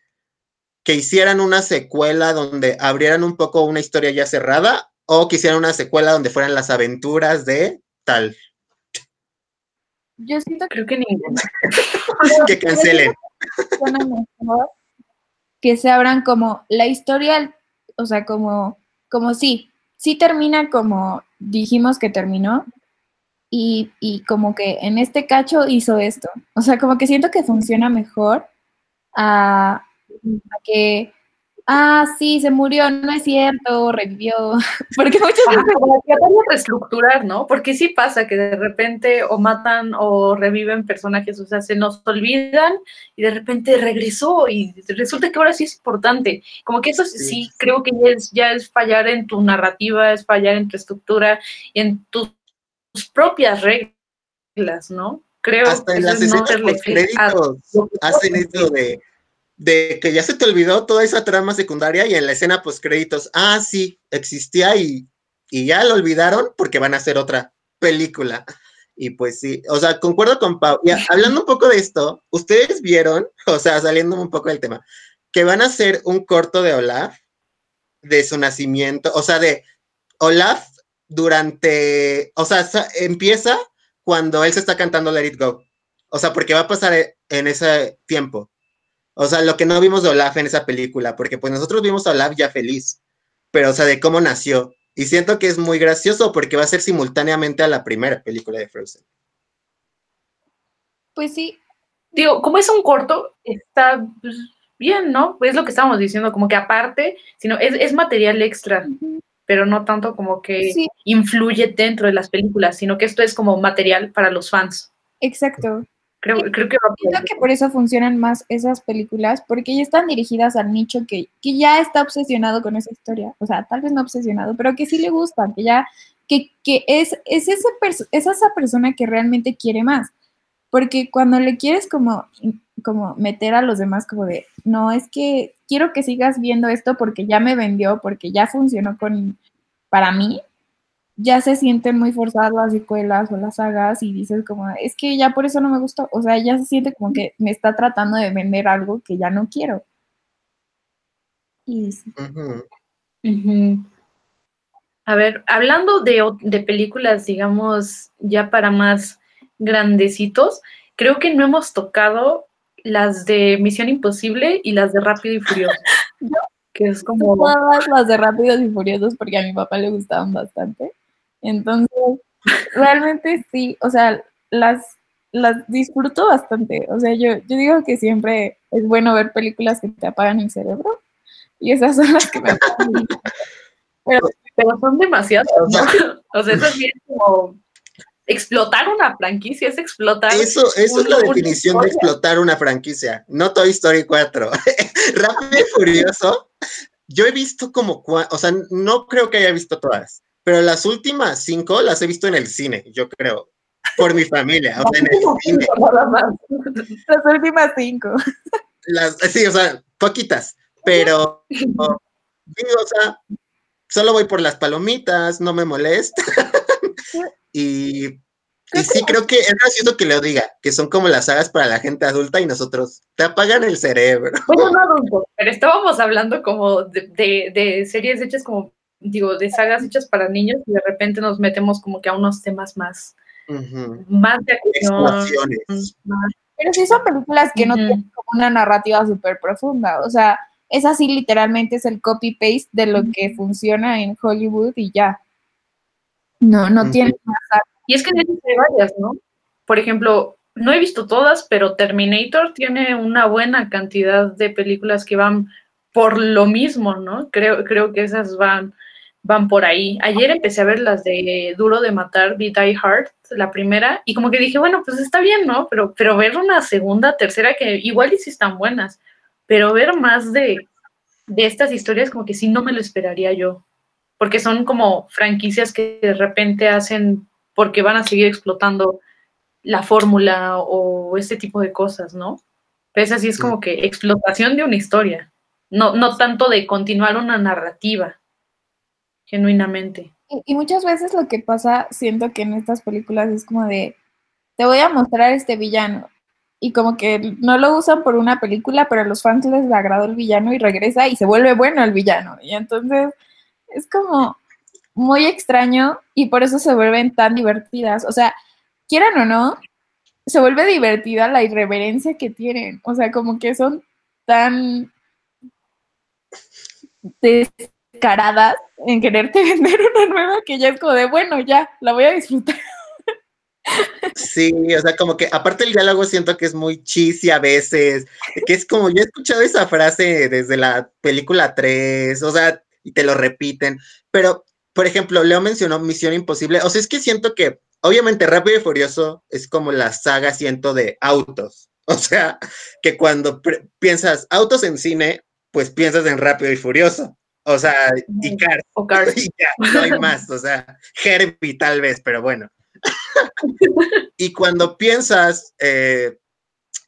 C: que hicieran una secuela donde abrieran un poco una historia ya cerrada o que hicieran una secuela donde fueran las aventuras de tal.
B: Yo siento
A: creo que ninguna.
C: que cancelen.
B: que se abran como la historia, o sea, como, como sí, sí termina como dijimos que terminó, y, y, como que en este cacho hizo esto. O sea, como que siento que funciona mejor a, que, ah, sí, se murió, no es cierto, revivió. Porque muchas veces
A: reestructurar, ¿no? Porque sí pasa que de repente o matan o reviven personajes, o sea, se nos olvidan y de repente regresó y resulta que ahora sí es importante. Como que eso sí, creo que ya es, ya es fallar en tu narrativa, es fallar en tu estructura y en tus propias reglas, ¿no?
C: Creo Hasta en las escenas créditos hacen eso de de que ya se te olvidó toda esa trama secundaria y en la escena post créditos, ah, sí, existía y, y ya lo olvidaron porque van a hacer otra película. Y pues sí, o sea, concuerdo con Pau. Y hablando un poco de esto, ustedes vieron, o sea, saliendo un poco del tema, que van a hacer un corto de Olaf, de su nacimiento, o sea, de Olaf durante, o sea, empieza cuando él se está cantando Let It Go. O sea, porque va a pasar en ese tiempo. O sea, lo que no vimos de Olaf en esa película, porque pues nosotros vimos a Olaf ya feliz, pero o sea, de cómo nació. Y siento que es muy gracioso porque va a ser simultáneamente a la primera película de Frozen.
B: Pues sí.
A: Digo, como es un corto, está pues, bien, ¿no? Es lo que estábamos diciendo, como que aparte, sino es, es material extra, pero no tanto como que influye dentro de las películas, sino que esto es como material para los fans.
B: Exacto.
A: Creo, creo que,
B: que por eso funcionan más esas películas, porque ya están dirigidas al nicho que, que ya está obsesionado con esa historia. O sea, tal vez no obsesionado, pero que sí le gusta, que ya, que, que es, es, ese es esa persona que realmente quiere más. Porque cuando le quieres como, como meter a los demás como de, no, es que quiero que sigas viendo esto porque ya me vendió, porque ya funcionó con, para mí, ya se sienten muy forzadas las secuelas o las sagas y dices como, es que ya por eso no me gustó, o sea, ya se siente como que me está tratando de vender algo que ya no quiero. Y
A: A ver, hablando de, de películas, digamos, ya para más grandecitos, creo que no hemos tocado las de Misión Imposible y las de Rápido y Furioso. que es como...
B: Todas las de Rápidos y Furiosos porque a mi papá le gustaban bastante. Entonces, realmente sí, o sea, las, las disfruto bastante. O sea, yo, yo digo que siempre es bueno ver películas que te apagan el cerebro y esas son las que me
A: pero, pero son demasiadas, ¿no? O sea, eso es bien como explotar una franquicia, es explotar.
C: Eso, eso es la definición de explotar una franquicia, no Toy Story 4. Rápido y Furioso, yo he visto como, o sea, no creo que haya visto todas, pero las últimas cinco las he visto en el cine, yo creo, por mi familia, o sea, en el cine.
B: Las últimas cinco.
C: Las, sí, o sea, poquitas, pero o sea, solo voy por las palomitas, no me molesta. y, y sí creo que es gracioso que lo diga, que son como las sagas para la gente adulta y nosotros te apagan el cerebro.
A: Bueno, no adulto, pero estábamos hablando como de, de, series hechas como, digo, de sagas hechas para niños y de repente nos metemos como que a unos temas más, más de acción.
B: Pero sí son películas que no tienen como una narrativa súper profunda, o sea, es así literalmente es el copy-paste de lo que funciona en Hollywood y ya. No, no tiene más.
A: Y es que hay varias, ¿no? Por ejemplo, no he visto todas, pero Terminator tiene una buena cantidad de películas que van por lo mismo, ¿no? Creo, creo que esas van, van por ahí. Ayer empecé a ver las de Duro de Matar, The Die Hard, la primera, y como que dije, bueno, pues está bien, ¿no? Pero, pero ver una segunda, tercera, que igual y si están buenas pero ver más de, estas historias como que sí no me lo esperaría yo, porque son como franquicias que de repente hacen porque van a seguir explotando la fórmula o este tipo de cosas, ¿no? Pero es así, es como que explotación de una historia, no, no tanto de continuar una narrativa, genuinamente.
B: Y, muchas veces lo que pasa, siento que en estas películas es como de, te voy a mostrar este villano, y como que no lo usan por una película, pero a los fans les agradó el villano y regresa y se vuelve bueno el villano. Y entonces es como muy extraño y por eso se vuelven tan divertidas. O sea, quieran o no, se vuelve divertida la irreverencia que tienen. O sea, como que son tan descaradas en quererte vender una nueva que ya es como de, bueno, ya, la voy a disfrutar.
C: Sí, o sea, como que aparte el diálogo siento que es muy cheesy a veces, que es como, yo he escuchado esa frase desde la película 3, o sea, y te lo repiten, pero, por ejemplo, Leo mencionó Misión Imposible, o sea, es que siento que, obviamente, Rápido y Furioso es como la saga, siento, de autos, o sea, que cuando piensas autos en cine, pues piensas en Rápido y Furioso, o sea, y Cars, y ya, no hay más, o sea, Herbie tal vez, pero bueno. y cuando piensas eh,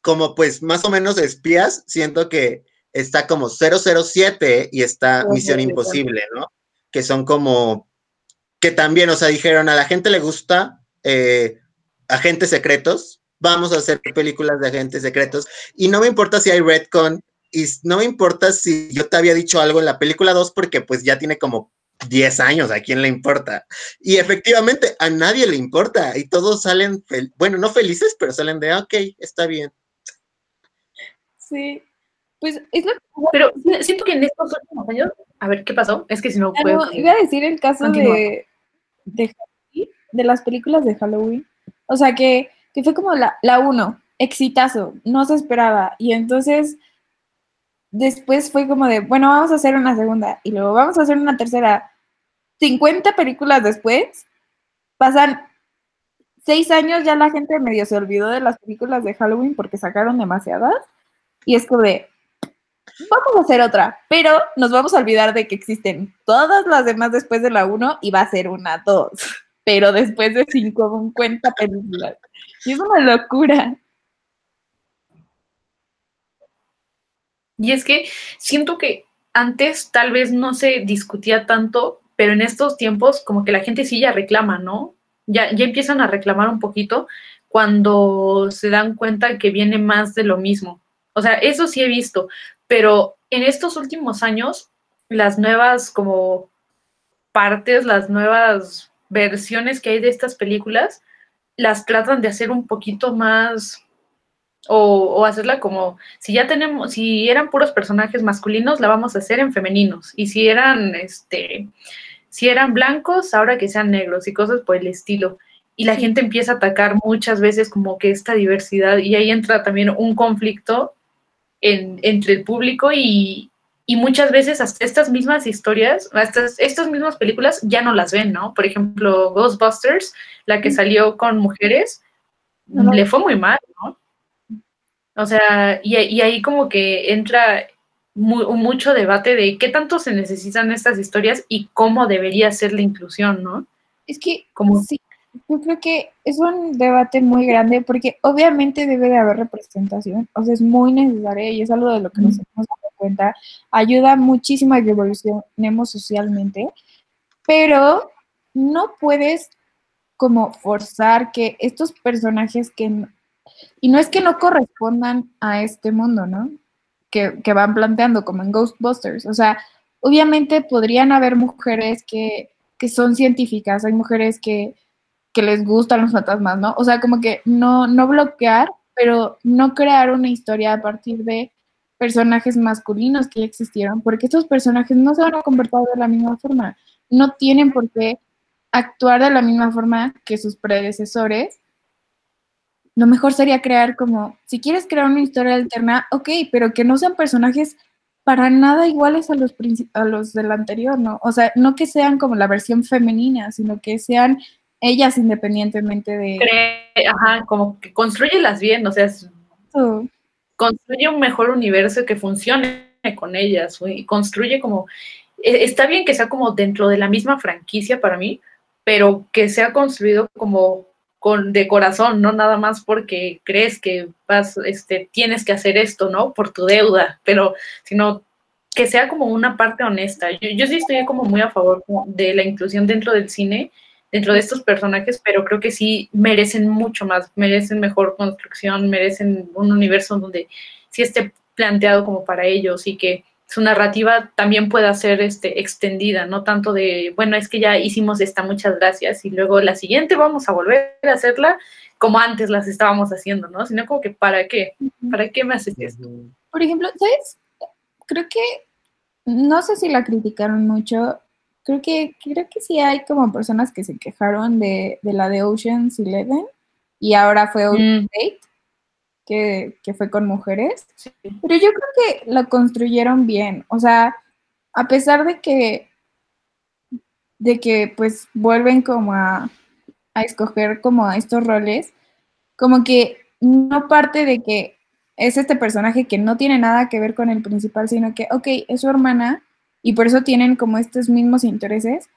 C: como pues más o menos espías, siento que está como 007 y está Misión Imposible, ¿no? Que son como, que también, o sea, dijeron a la gente le gusta eh, agentes secretos, vamos a hacer películas de agentes secretos y no me importa si hay Redcon y no me importa si yo te había dicho algo en la película 2 porque pues ya tiene como 10 años, ¿a quién le importa? Y efectivamente, a nadie le importa y todos salen, bueno, no felices, pero salen de, ok, está bien.
B: Sí, pues es lo
A: Pero siento que en estos últimos años, a ver, ¿qué pasó? Es que si no puedo...
B: iba a decir el caso de, de, de, las películas de Halloween, o sea, que, que fue como la, la uno, exitazo, no se esperaba, y entonces después fue como de, bueno, vamos a hacer una segunda y luego vamos a hacer una tercera. 50 películas después, pasan seis años, ya la gente medio se olvidó de las películas de Halloween porque sacaron demasiadas. Y es como de, vamos a hacer otra, pero nos vamos a olvidar de que existen todas las demás después de la 1 y va a ser una 2, pero después de 50 películas. Es una locura.
A: Y es que siento que antes tal vez no se discutía tanto, pero en estos tiempos como que la gente sí ya reclama, ¿no? Ya, ya empiezan a reclamar un poquito cuando se dan cuenta que viene más de lo mismo. O sea, eso sí he visto, pero en estos últimos años, las nuevas como partes, las nuevas versiones que hay de estas películas, las tratan de hacer un poquito más o, hacerla como, si ya tenemos, si eran puros personajes masculinos, la vamos a hacer en femeninos. Y si eran, este, si eran blancos, ahora que sean negros y cosas por el estilo. Y la gente empieza a atacar muchas veces como que esta diversidad y ahí entra también un conflicto entre el público y, y muchas veces hasta estas mismas historias, hasta estas mismas películas ya no las ven, ¿no? Por ejemplo, Ghostbusters, la que salió con mujeres, le fue muy mal, ¿no? O sea, y, ahí como que entra mucho debate de qué tanto se necesitan estas historias y cómo debería ser la inclusión, ¿no?
B: Es que, como sí, yo creo que es un debate muy grande porque obviamente debe de haber representación, o sea, es muy necesaria y es algo de lo que nos hemos cuenta, ayuda muchísimo a que evolucionemos socialmente, pero no puedes como forzar que estos personajes que, y no es que no correspondan a este mundo, ¿no? Que, que van planteando, como en Ghostbusters, o sea, obviamente podrían haber mujeres que, que son científicas, hay mujeres que, que les gustan los fantasmas, ¿no? O sea, como que no, no bloquear, pero no crear una historia a partir de personajes masculinos que ya existieron, porque estos personajes no se van a comportar de la misma forma, no tienen por qué actuar de la misma forma que sus predecesores. Lo mejor sería crear como, si quieres crear una historia alterna, ok, pero que no sean personajes para nada iguales a los, a los del anterior, ¿no? O sea, no que sean como la versión femenina, sino que sean ellas independientemente de...
A: Ajá, como que construyelas bien, o sea, construye un mejor universo que funcione con ellas, y construye como, e, está bien que sea como dentro de la misma franquicia para mí, pero que sea construido como con de corazón, no nada más porque crees que vas, este, tienes que hacer esto, ¿no? Por tu deuda, pero sino que sea como una parte honesta. Yo, yo sí estoy como muy a favor de la inclusión dentro del cine dentro de estos personajes, pero creo que sí merecen mucho más, merecen mejor construcción, merecen un universo donde sí esté planteado como para ellos y que su narrativa también pueda ser este, extendida, no tanto de, bueno, es que ya hicimos esta, muchas gracias, y luego la siguiente vamos a volver a hacerla como antes las estábamos haciendo, ¿no? Sino como que, ¿para qué? ¿Para qué me haces esto?
B: Por ejemplo, ¿sabes? Creo que, no sé si la criticaron mucho, creo que, creo que sí hay como personas que se quejaron de, la de Ocean's Eleven y ahora fue Ocean's mm. Que, que, fue con mujeres. Pero yo creo que lo construyeron bien. O sea, a pesar de que, de que pues vuelven como a, a escoger como a estos roles, como que no parte de que es este personaje que no tiene nada que ver con el principal, sino que, ok, es su hermana, y por eso tienen como estos mismos intereses,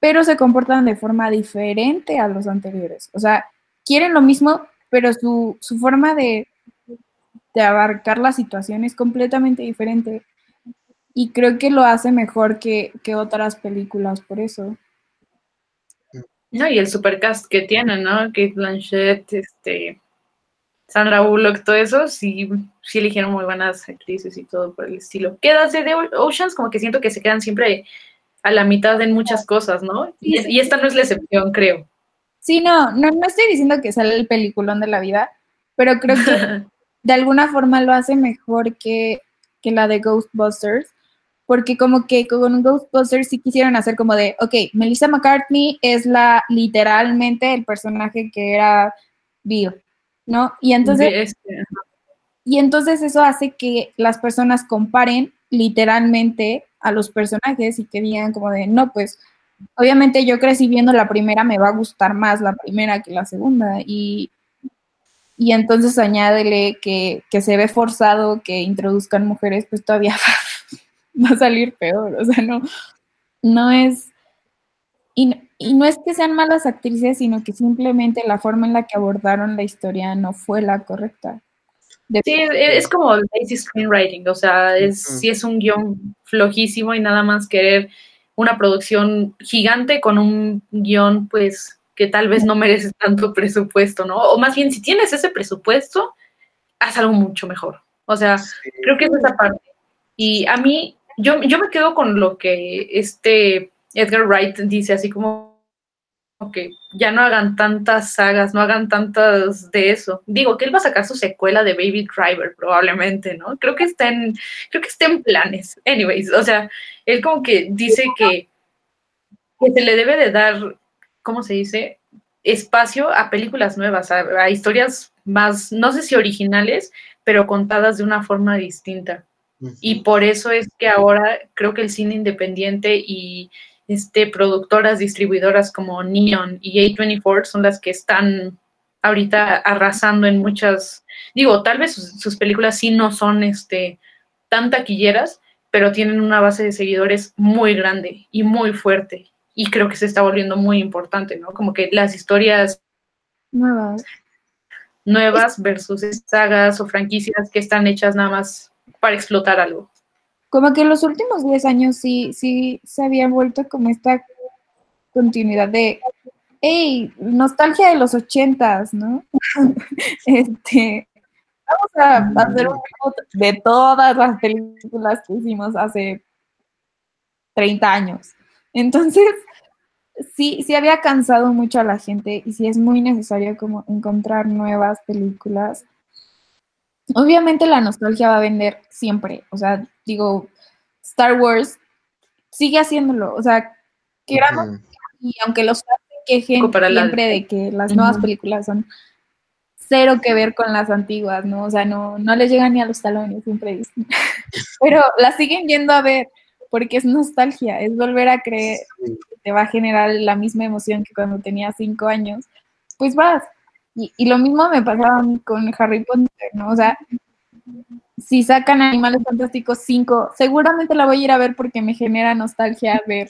B: pero se comportan de forma diferente a los anteriores. O sea, quieren lo mismo, pero su, forma de, de abarcar la situación es completamente diferente. Y creo que lo hace mejor que, que otras películas por eso.
A: No, y el supercast que tienen, ¿no? Kate Blanchett, este, Sandra Bullock, todo eso, sí, sí eligieron muy buenas actrices y todo por el estilo. ¿Qué de Oceans? Como que siento que se quedan siempre a la mitad en muchas cosas, ¿no? Y, esta no es la excepción, creo.
B: Sí, no, no, no estoy diciendo que sale el peliculón de la vida, pero creo que de alguna forma lo hace mejor que, que la de Ghostbusters, porque como que con Ghostbusters sí quisieron hacer como de, ok, Melissa McCartney es la literalmente el personaje que era Bill ¿no? Y entonces, este, y entonces eso hace que las personas comparen literalmente a los personajes y que digan como de, no, pues obviamente yo crecí viendo la primera, me va a gustar más la primera que la segunda. Y, y entonces añádele que, que, se ve forzado que introduzcan mujeres, pues todavía va a salir peor. O sea, no, no es... Y, y no es que sean malas actrices, sino que simplemente la forma en la que abordaron la historia no fue la correcta.
A: sí, es como lazy screenwriting, o sea, es, sí es un guion flojísimo y nada más querer una producción gigante con un guion, pues, que tal vez no merece tanto presupuesto, ¿no? O más bien, si tienes ese presupuesto, haz algo mucho mejor. O sea, creo que es esa parte. Y a mí, yo, yo me quedo con lo que este Edgar Wright dice, así como que ya no hagan tantas sagas, no hagan tantas de eso. Digo que él va a sacar su secuela de Baby Driver, probablemente, ¿no? Creo que está en, creo que está en planes. Anyways, o sea, él como que dice que, que se le debe de dar, ¿cómo se dice? Espacio a películas nuevas, a, a historias más, no sé si originales, pero contadas de una forma distinta. Y por eso es que ahora creo que el cine independiente y este, productoras, distribuidoras como Neon y A24 son las que están ahorita arrasando en muchas, digo, tal vez sus, películas sí no son este, tan taquilleras, pero tienen una base de seguidores muy grande y muy fuerte. Y creo que se está volviendo muy importante, ¿no? Como que las historias
B: nuevas,
A: nuevas versus sagas o franquicias que están hechas nada más para explotar algo.
B: Como que en los últimos 10 años sí, sí se había vuelto como esta continuidad de, hey, nostalgia de los ochentas, ¿no? este, vamos a hacer un de todas las películas que hicimos hace 30 años. Entonces, sí, sí había cansado mucho a la gente y sí es muy necesario como encontrar nuevas películas. Obviamente la nostalgia va a vender siempre, o sea, digo, Star Wars sigue haciéndolo, o sea, queramos, y aunque los quejen siempre de que las nuevas películas son cero que ver con las antiguas, ¿no? O sea, no, no les llegan ni a los talones, siempre dicen. Pero las siguen yendo a ver porque es nostalgia, es volver a creer que te va a generar la misma emoción que cuando tenía cinco años. Pues vas. Y, y lo mismo me pasaba con Harry Potter, ¿no? O sea, si sacan Animales Fantásticos 5, seguramente la voy a ir a ver porque me genera nostalgia ver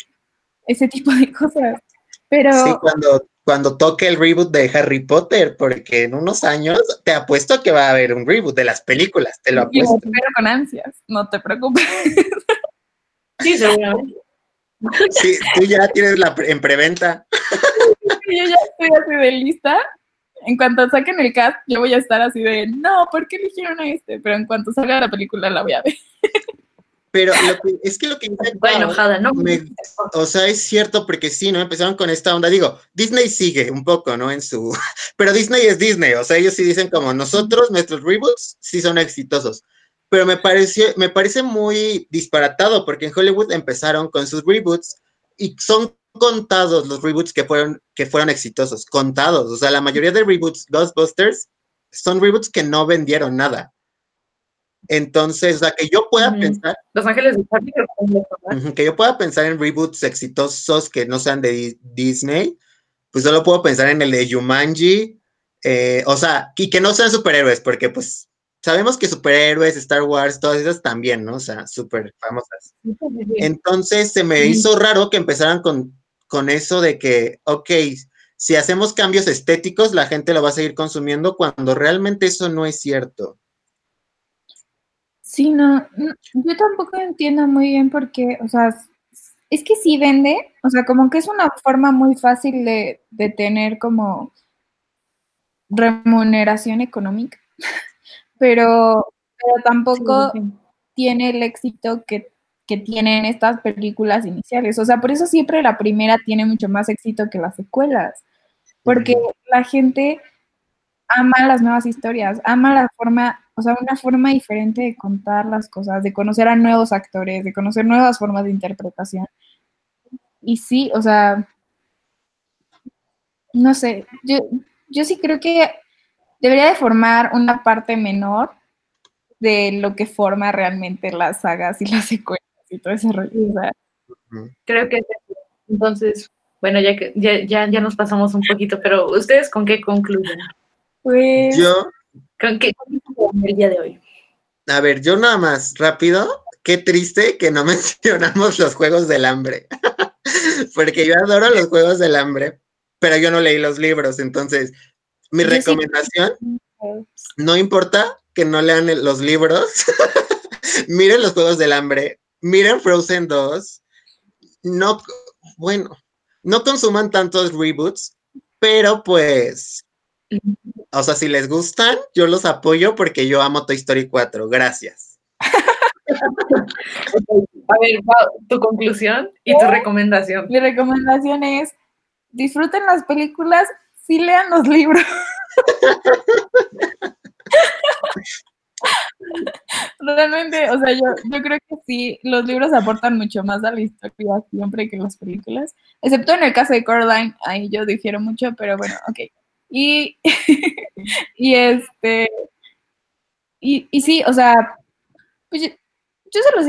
B: ese tipo de cosas. Pero...
C: Sí, cuando, cuando toque el reboot de Harry Potter, porque en unos años te apuesto que va a haber un reboot de las películas, te lo apuesto.
B: Pero con ansias, no te preocupes.
A: Sí, seguramente.
C: Sí, tú ya tienes la en preventa.
B: Yo ya estoy así de lista en cuanto saquen el cast, yo voy a estar así de, no, ¿por qué eligieron a este? Pero en cuanto salga la película, la voy a ver.
C: Pero es que lo que
A: Estoy enojada, ¿no?
C: o sea, es cierto porque sí, ¿no? Empezaron con esta onda. Digo, Disney sigue un poco, ¿no? En su. Pero Disney es Disney. O sea, ellos sí dicen como nosotros, nuestros reboots sí son exitosos. Pero me pareció, me parece muy disparatado porque en Hollywood empezaron con sus reboots y son contados los reboots que fueron, que fueron exitosos, contados. O sea, la mayoría de reboots Ghostbusters son reboots que no vendieron nada. Entonces, o sea, que yo pueda pensar.
A: Los Ángeles de
C: que yo pueda pensar en reboots exitosos que no sean de Disney, pues solo puedo pensar en el de Jumanji, eh, o sea, y que no sean superhéroes, porque pues sabemos que superhéroes, Star Wars, todas esas también, ¿no? O sea, súper famosas. Entonces se me hizo raro que empezaran con con eso de que, ok, si hacemos cambios estéticos, la gente lo va a seguir consumiendo cuando realmente eso no es cierto.
B: Sí, no, yo tampoco entiendo muy bien por qué, o sea, es que sí vende, o sea, como que es una forma muy fácil de, tener como remuneración económica, pero, pero tampoco tiene el éxito que que tienen estas películas iniciales. O sea, por eso siempre la primera tiene mucho más éxito que las secuelas, porque la gente ama las nuevas historias, ama la forma, o sea, una forma diferente de contar las cosas, de conocer a nuevos actores, de conocer nuevas formas de interpretación. Y sí, o sea, no sé, yo, yo sí creo que debería de formar una parte menor de lo que forma realmente las sagas y las secuelas y todo ese rollo.
A: Creo que entonces, bueno, ya que ya, ya, nos pasamos un poquito, pero ¿ustedes con qué concluyen?
B: Pues
C: yo
A: ¿con qué el día de hoy?
C: A ver, yo nada más, rápido, qué triste que no mencionamos los juegos del hambre. Porque yo adoro los juegos del hambre, pero yo no leí los libros, entonces mi recomendación, no importa que no lean los libros, miren los juegos del hambre, miren Frozen 2, no, bueno, no consuman tantos reboots, pero pues, o sea, si les gustan, yo los apoyo porque yo amo Toy Story 4. Gracias.
A: A ver, tu conclusión y tu recomendación.
B: Mi recomendación es, disfruten las películas, sí lean los libros. Realmente, o sea, yo, yo creo que sí, los libros aportan mucho más a la historia siempre que las películas, excepto en el caso de Coraline, ahí yo difiero mucho, pero bueno, ok. Y, y este, y, y sí, o sea, pues yo se los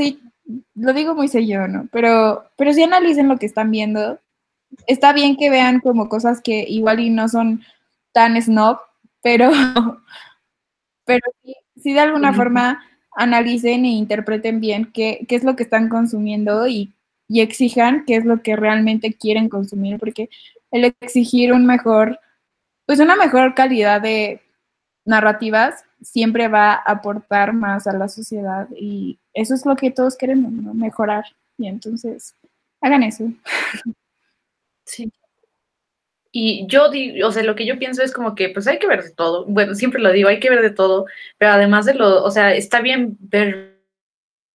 B: lo digo muy sello, ¿no? Pero, pero sí analicen lo que están viendo. Está bien que vean como cosas que igual y no son tan snob, pero, pero sí, de alguna forma analicen e interpreten bien qué, qué, es lo que están consumiendo y, y exijan qué es lo que realmente quieren consumir, porque el exigir un mejor, pues una mejor calidad de narrativas siempre va a aportar más a la sociedad y eso es lo que todos queremos, ¿no? mejorar. Y entonces, hagan eso.
A: Sí. Y yo digo, o sea, lo que yo pienso es como que pues hay que ver de todo. Bueno, siempre lo digo, hay que ver de todo, pero además de lo, o sea, está bien ver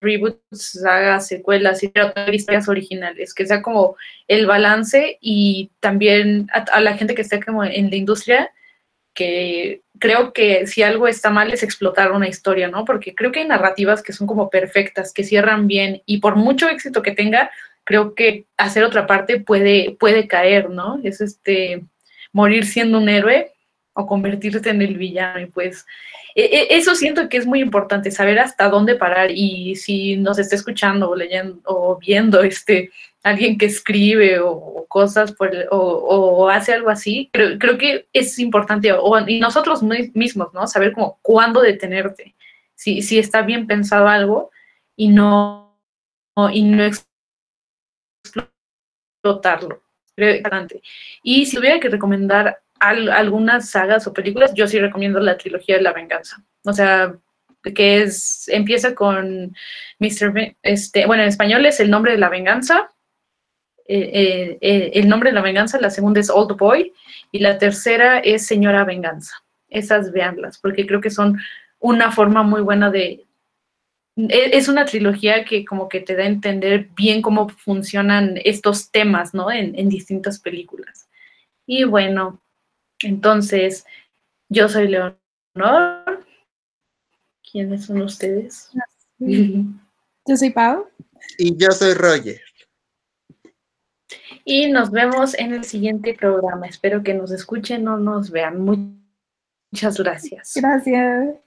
A: reboots, sagas, secuelas y historias originales, que sea como el balance y también a, a la gente que esté como en la industria, que creo que si algo está mal es explotar una historia, ¿no? Porque creo que hay narrativas que son como perfectas, que cierran bien y por mucho éxito que tenga, creo que hacer otra parte puede, puede caer, ¿no? Es este morir siendo un héroe o convertirte en el villano y pues e, e, eso siento que es muy importante, saber hasta dónde parar y si nos está escuchando o leyendo o viendo este alguien que escribe o, cosas por o, hace algo así, creo, creo que es importante, o, y nosotros mismos, ¿no? Saber como cuándo detenerte, si, si está bien pensado algo y no, y no explotarlo. Y si tuviera que recomendar algunas sagas o películas, yo sí recomiendo la trilogía de la venganza. O sea, que es, empieza con Mr. Este, bueno, en español es El nombre de la venganza, eh, eh, eh, El nombre de la venganza, la segunda es Old Boy y la tercera es Señora Venganza. Esas veanlas, porque creo que son una forma muy buena de... E, es una trilogía que como que te da a entender bien cómo funcionan estos temas, ¿no? En, en distintas películas. Y bueno, entonces, yo soy Leonor. ¿Quiénes son ustedes?
B: Yo soy Pau.
C: Y yo soy Roger.
A: Y nos vemos en el siguiente programa. Espero que nos escuchen o nos vean. Muchas gracias.
B: Gracias.